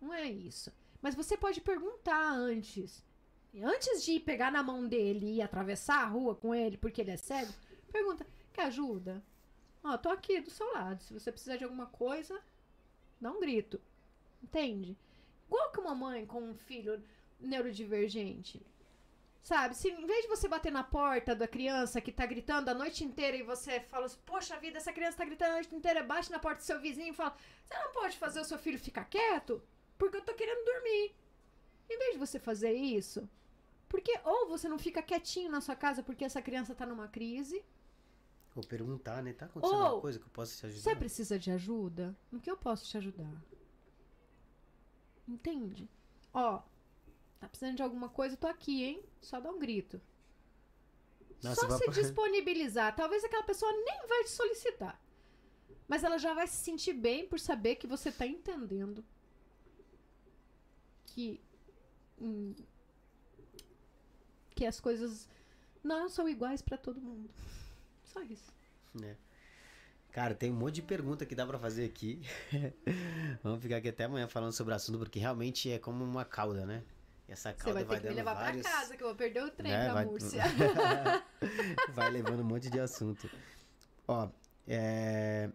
não é isso. Mas você pode perguntar antes. Antes de pegar na mão dele e atravessar a rua com ele porque ele é cego, pergunta: quer ajuda? Ó, tô aqui do seu lado. Se você precisar de alguma coisa, dá um grito. Entende? Igual que uma mãe com um filho neurodivergente. Sabe? Se em vez de você bater na porta da criança que tá gritando a noite inteira e você fala assim, poxa vida, essa criança tá gritando a noite inteira, bate na porta do seu vizinho e fala, você não pode fazer o seu filho ficar quieto? Porque eu tô querendo dormir. Em vez de você fazer isso, porque ou você não fica quietinho na sua casa porque essa criança tá numa crise, Ou perguntar, né? Tá acontecendo Ou, alguma coisa que eu possa te ajudar? você precisa de ajuda? No que eu posso te ajudar? Entende? Ó, tá precisando de alguma coisa, eu tô aqui, hein? Só dá um grito. Nossa, Só se pra- disponibilizar. Talvez aquela pessoa nem vai te solicitar. Mas ela já vai se sentir bem por saber que você tá entendendo que hum, que as coisas não são iguais pra todo mundo. Só isso. né? Cara, tem um monte de pergunta que dá pra fazer aqui. (laughs) Vamos ficar aqui até amanhã falando sobre o assunto, porque realmente é como uma cauda, né? E essa Você cauda vai ter que me levar vários... pra casa, que eu vou perder o trem né, pra vai- Múrcia. (laughs) vai levando um monte de assunto. Ó, é...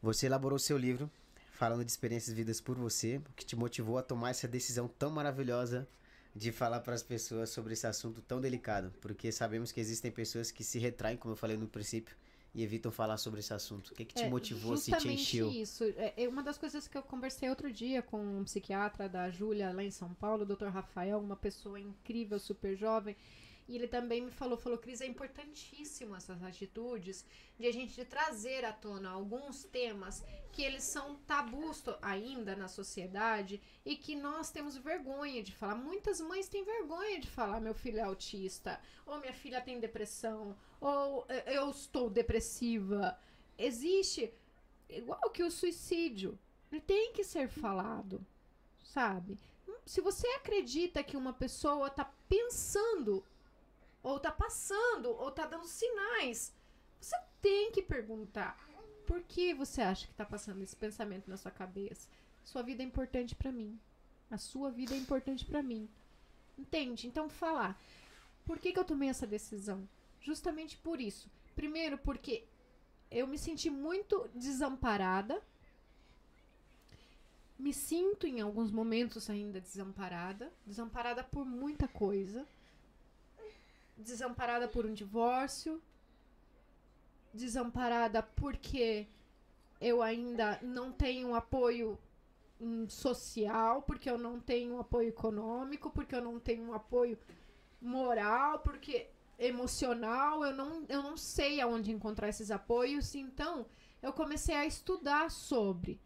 Você elaborou seu livro falando de experiências vividas por você, o que te motivou a tomar essa decisão tão maravilhosa de falar para as pessoas sobre esse assunto tão delicado, porque sabemos que existem pessoas que se retraem, como eu falei no princípio, e evitam falar sobre esse assunto. O que, que te É, motivou, se te encheu? isso. É, é uma das coisas que eu conversei outro dia com um psiquiatra da Júlia, lá em São Paulo, o Dr. Rafael, uma pessoa incrível, super jovem. E ele também me falou, falou, Cris, é importantíssimo essas atitudes de a gente trazer à tona alguns temas que eles são tabus ainda na sociedade e que nós temos vergonha de falar. Muitas mães têm vergonha de falar, meu filho é autista, ou minha filha tem depressão, ou "Eh, eu estou depressiva. Existe, igual que o suicídio, ele tem que ser falado, sabe? Se você acredita que uma pessoa tá pensando, ou tá passando, ou tá dando sinais, você tem que perguntar. Por que você acha que tá passando esse pensamento na sua cabeça? Sua vida é importante pra mim. A sua vida é importante pra mim. Entende? Então falar. Por que, que eu tomei essa decisão? Justamente por isso. Primeiro, porque eu me senti muito desamparada. Me sinto em alguns momentos ainda desamparada. Desamparada por muita coisa. Desamparada por um divórcio. Desamparada porque eu ainda não tenho apoio hum, social, porque eu não tenho apoio econômico, porque eu não tenho apoio moral, porque emocional, eu não, eu não sei aonde encontrar esses apoios, então eu comecei a estudar sobre.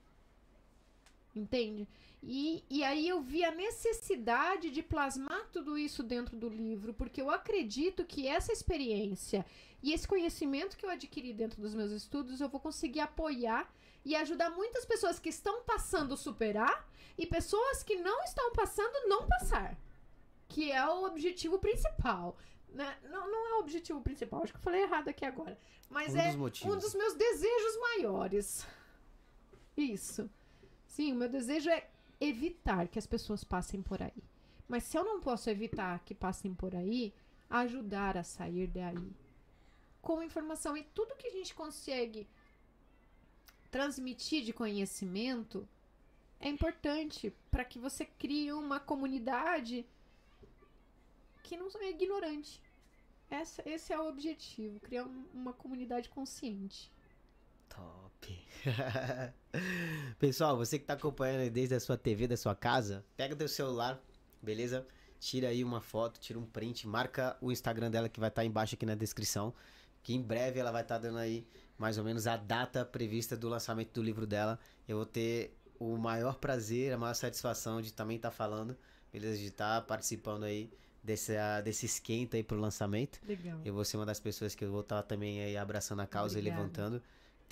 Entende? E, e aí eu vi a necessidade de plasmar tudo isso dentro do livro, porque eu acredito que essa experiência e esse conhecimento que eu adquiri dentro dos meus estudos, eu vou conseguir apoiar e ajudar muitas pessoas que estão passando a superar e pessoas que não estão passando não passar. Que é o objetivo principal. Né? Não, não é o objetivo principal, acho que eu falei errado aqui agora. Mas Um é dos um dos meus desejos maiores. Isso. Sim, o meu desejo é evitar que as pessoas passem por aí. Mas se eu não posso evitar que passem por aí, ajudar a sair daí. Com informação e tudo que a gente consegue transmitir de conhecimento é importante para que você crie uma comunidade que não é ignorante. Essa, esse é o objetivo, criar um- uma comunidade consciente. Top. (laughs) Pessoal, você que tá acompanhando desde a sua TV, da sua casa, pega teu celular, beleza? Tira aí uma foto, tira um print, marca o Instagram dela que vai estar embaixo aqui na descrição, que em breve ela vai estar dando aí mais ou menos a data prevista do lançamento do livro dela. Eu vou ter o maior prazer, a maior satisfação de também estar falando, beleza? De estar participando aí desse, ah, desse esquenta aí pro lançamento. Legal. Eu vou ser uma das pessoas que eu vou estar também aí abraçando a causa Obrigada. e levantando.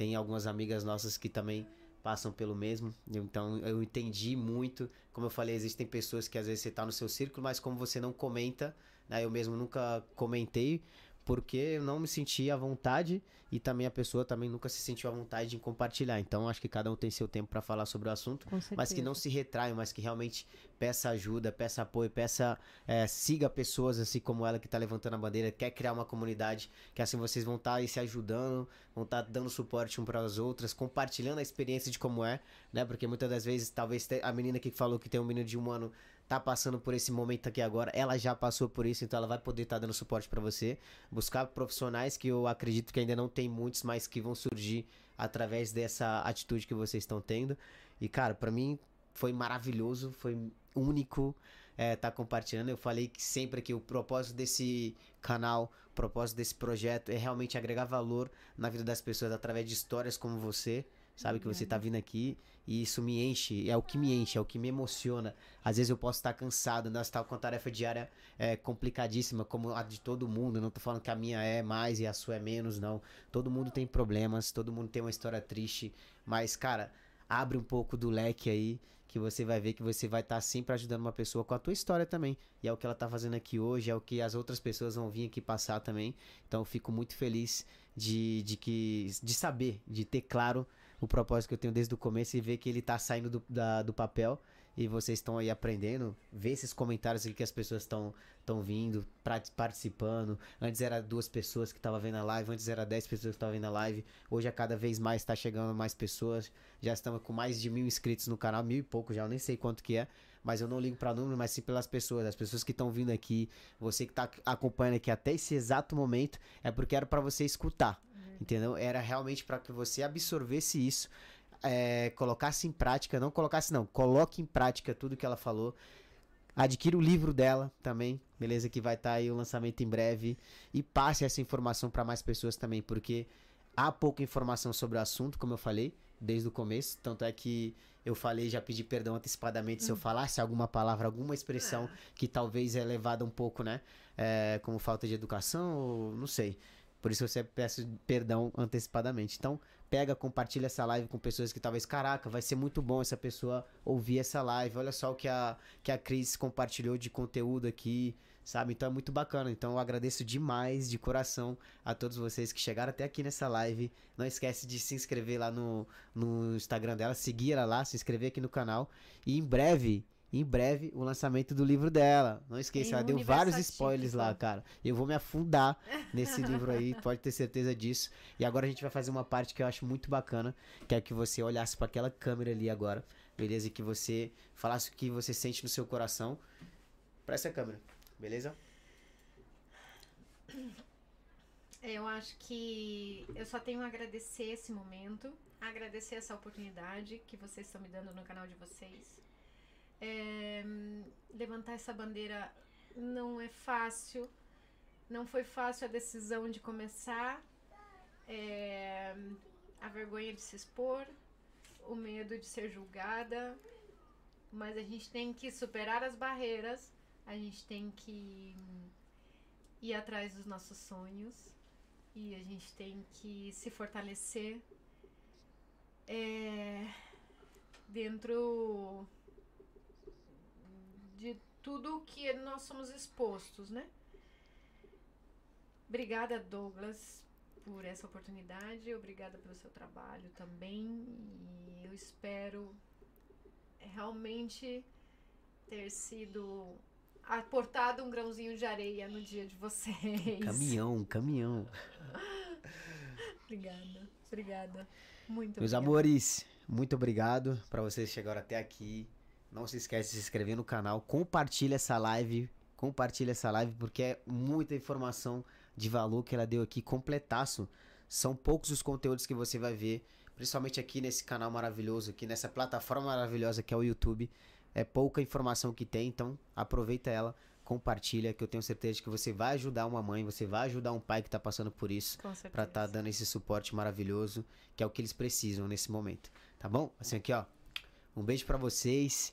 Tem algumas amigas nossas que também passam pelo mesmo. Então eu entendi muito. Como eu falei, existem pessoas que às vezes você tá no seu círculo, mas como você não comenta, né? Eu mesmo nunca comentei porque eu não me senti à vontade e também a pessoa também nunca se sentiu à vontade em compartilhar. Então acho que cada um tem seu tempo para falar sobre o assunto mas que não se retraiam, mas que realmente peça ajuda, peça apoio, peça é, siga pessoas assim como ela que tá levantando a bandeira, quer criar uma comunidade, que assim vocês vão estar aí se ajudando, vão estar dando suporte um para as outras, compartilhando a experiência de como é, né? Porque muitas das vezes talvez a menina que falou que tem um menino de um ano tá passando por esse momento aqui agora, ela já passou por isso, então ela vai poder estar dando suporte para você, buscar profissionais que eu acredito que ainda não tem muitos, mas que vão surgir através dessa atitude que vocês estão tendo. E cara, para mim foi maravilhoso, foi único é, tá compartilhando. Eu falei que sempre que o propósito desse canal, o propósito desse projeto é realmente agregar valor na vida das pessoas através de histórias como você, sabe? Que você tá vindo aqui e isso me enche, é o que me enche, é o que me emociona. Às vezes eu posso estar cansado, nós estar com a tarefa diária é, complicadíssima, como a de todo mundo. Não tô falando que a minha é mais e a sua é menos, não. Todo mundo tem problemas, todo mundo tem uma história triste, mas, cara, abre um pouco do leque aí que você vai ver que você vai estar sempre ajudando uma pessoa com a tua história também. E é o que ela tá fazendo aqui hoje, é o que as outras pessoas vão vir aqui passar também. Então eu fico muito feliz de, de, que, de saber, de ter claro o propósito que eu tenho desde o começo e ver que ele tá saindo do, da, do papel e vocês estão aí aprendendo, ver esses comentários que as pessoas estão estão vindo, participando. Antes era duas pessoas que estavam vendo a live, antes era dez pessoas que estavam vendo a live. Hoje a cada vez mais está chegando mais pessoas. Já estamos com mais de mil inscritos no canal, mil e pouco já, eu nem sei quanto que é. Mas eu não ligo para número, mas sim pelas pessoas. As pessoas que estão vindo aqui, você que está acompanhando aqui até esse exato momento, é porque era para você escutar. Entendeu? Era realmente para que você absorvesse isso, é, colocasse em prática, não colocasse não, coloque em prática tudo que ela falou. Adquira o livro dela também, beleza? Que vai estar tá aí o lançamento em breve. E passe essa informação para mais pessoas também, porque há pouca informação sobre o assunto, como eu falei, desde o começo. Tanto é que eu falei, já pedi perdão antecipadamente hum. se eu hum. falasse alguma palavra, alguma expressão ah. que talvez é levada um pouco, né? É, como falta de educação, ou não sei. Por isso você peço perdão antecipadamente. Então, pega, compartilha essa live com pessoas que talvez, caraca, vai ser muito bom essa pessoa ouvir essa live. Olha só o que a, que a Cris compartilhou de conteúdo aqui, sabe? Então é muito bacana. Então eu agradeço demais, de coração, a todos vocês que chegaram até aqui nessa live. Não esquece de se inscrever lá no, no Instagram dela, seguir ela lá, se inscrever aqui no canal. E em breve em breve o lançamento do livro dela. Não esqueça, ela deu vários spoilers lá, cara. Eu vou me afundar nesse livro aí, (laughs) pode ter certeza disso. E agora a gente vai fazer uma parte que eu acho muito bacana, que é que você olhasse para aquela câmera ali agora, beleza? E que você falasse o que você sente no seu coração para essa câmera, beleza? Eu acho que eu só tenho a agradecer esse momento, agradecer essa oportunidade que vocês estão me dando no canal de vocês é, levantar essa bandeira não é fácil. Não foi fácil a decisão de começar. É, a vergonha de se expor, o medo de ser julgada. Mas a gente tem que superar as barreiras, a gente tem que ir atrás dos nossos sonhos e a gente tem que se fortalecer é, dentro de tudo que nós somos expostos, né? Obrigada, Douglas, por essa oportunidade. Obrigada pelo seu trabalho também. E eu espero realmente ter sido aportado um grãozinho de areia no dia de vocês. Caminhão, caminhão. obrigada, obrigada. Muito Meus obrigada. amores, muito obrigado para vocês chegaram até aqui. Não se esquece de se inscrever no canal, compartilha essa live, compartilha essa live porque é muita informação de valor que ela deu aqui, completaço. São poucos os conteúdos que você vai ver, principalmente aqui nesse canal maravilhoso, aqui nessa plataforma maravilhosa que é o YouTube. É pouca informação que tem, então aproveita ela, compartilha, que eu tenho certeza de que você vai ajudar uma mãe, você vai ajudar um pai que está passando por isso, para estar tá dando esse suporte maravilhoso, que é o que eles precisam nesse momento, tá bom? Assim aqui, ó. Um beijo para vocês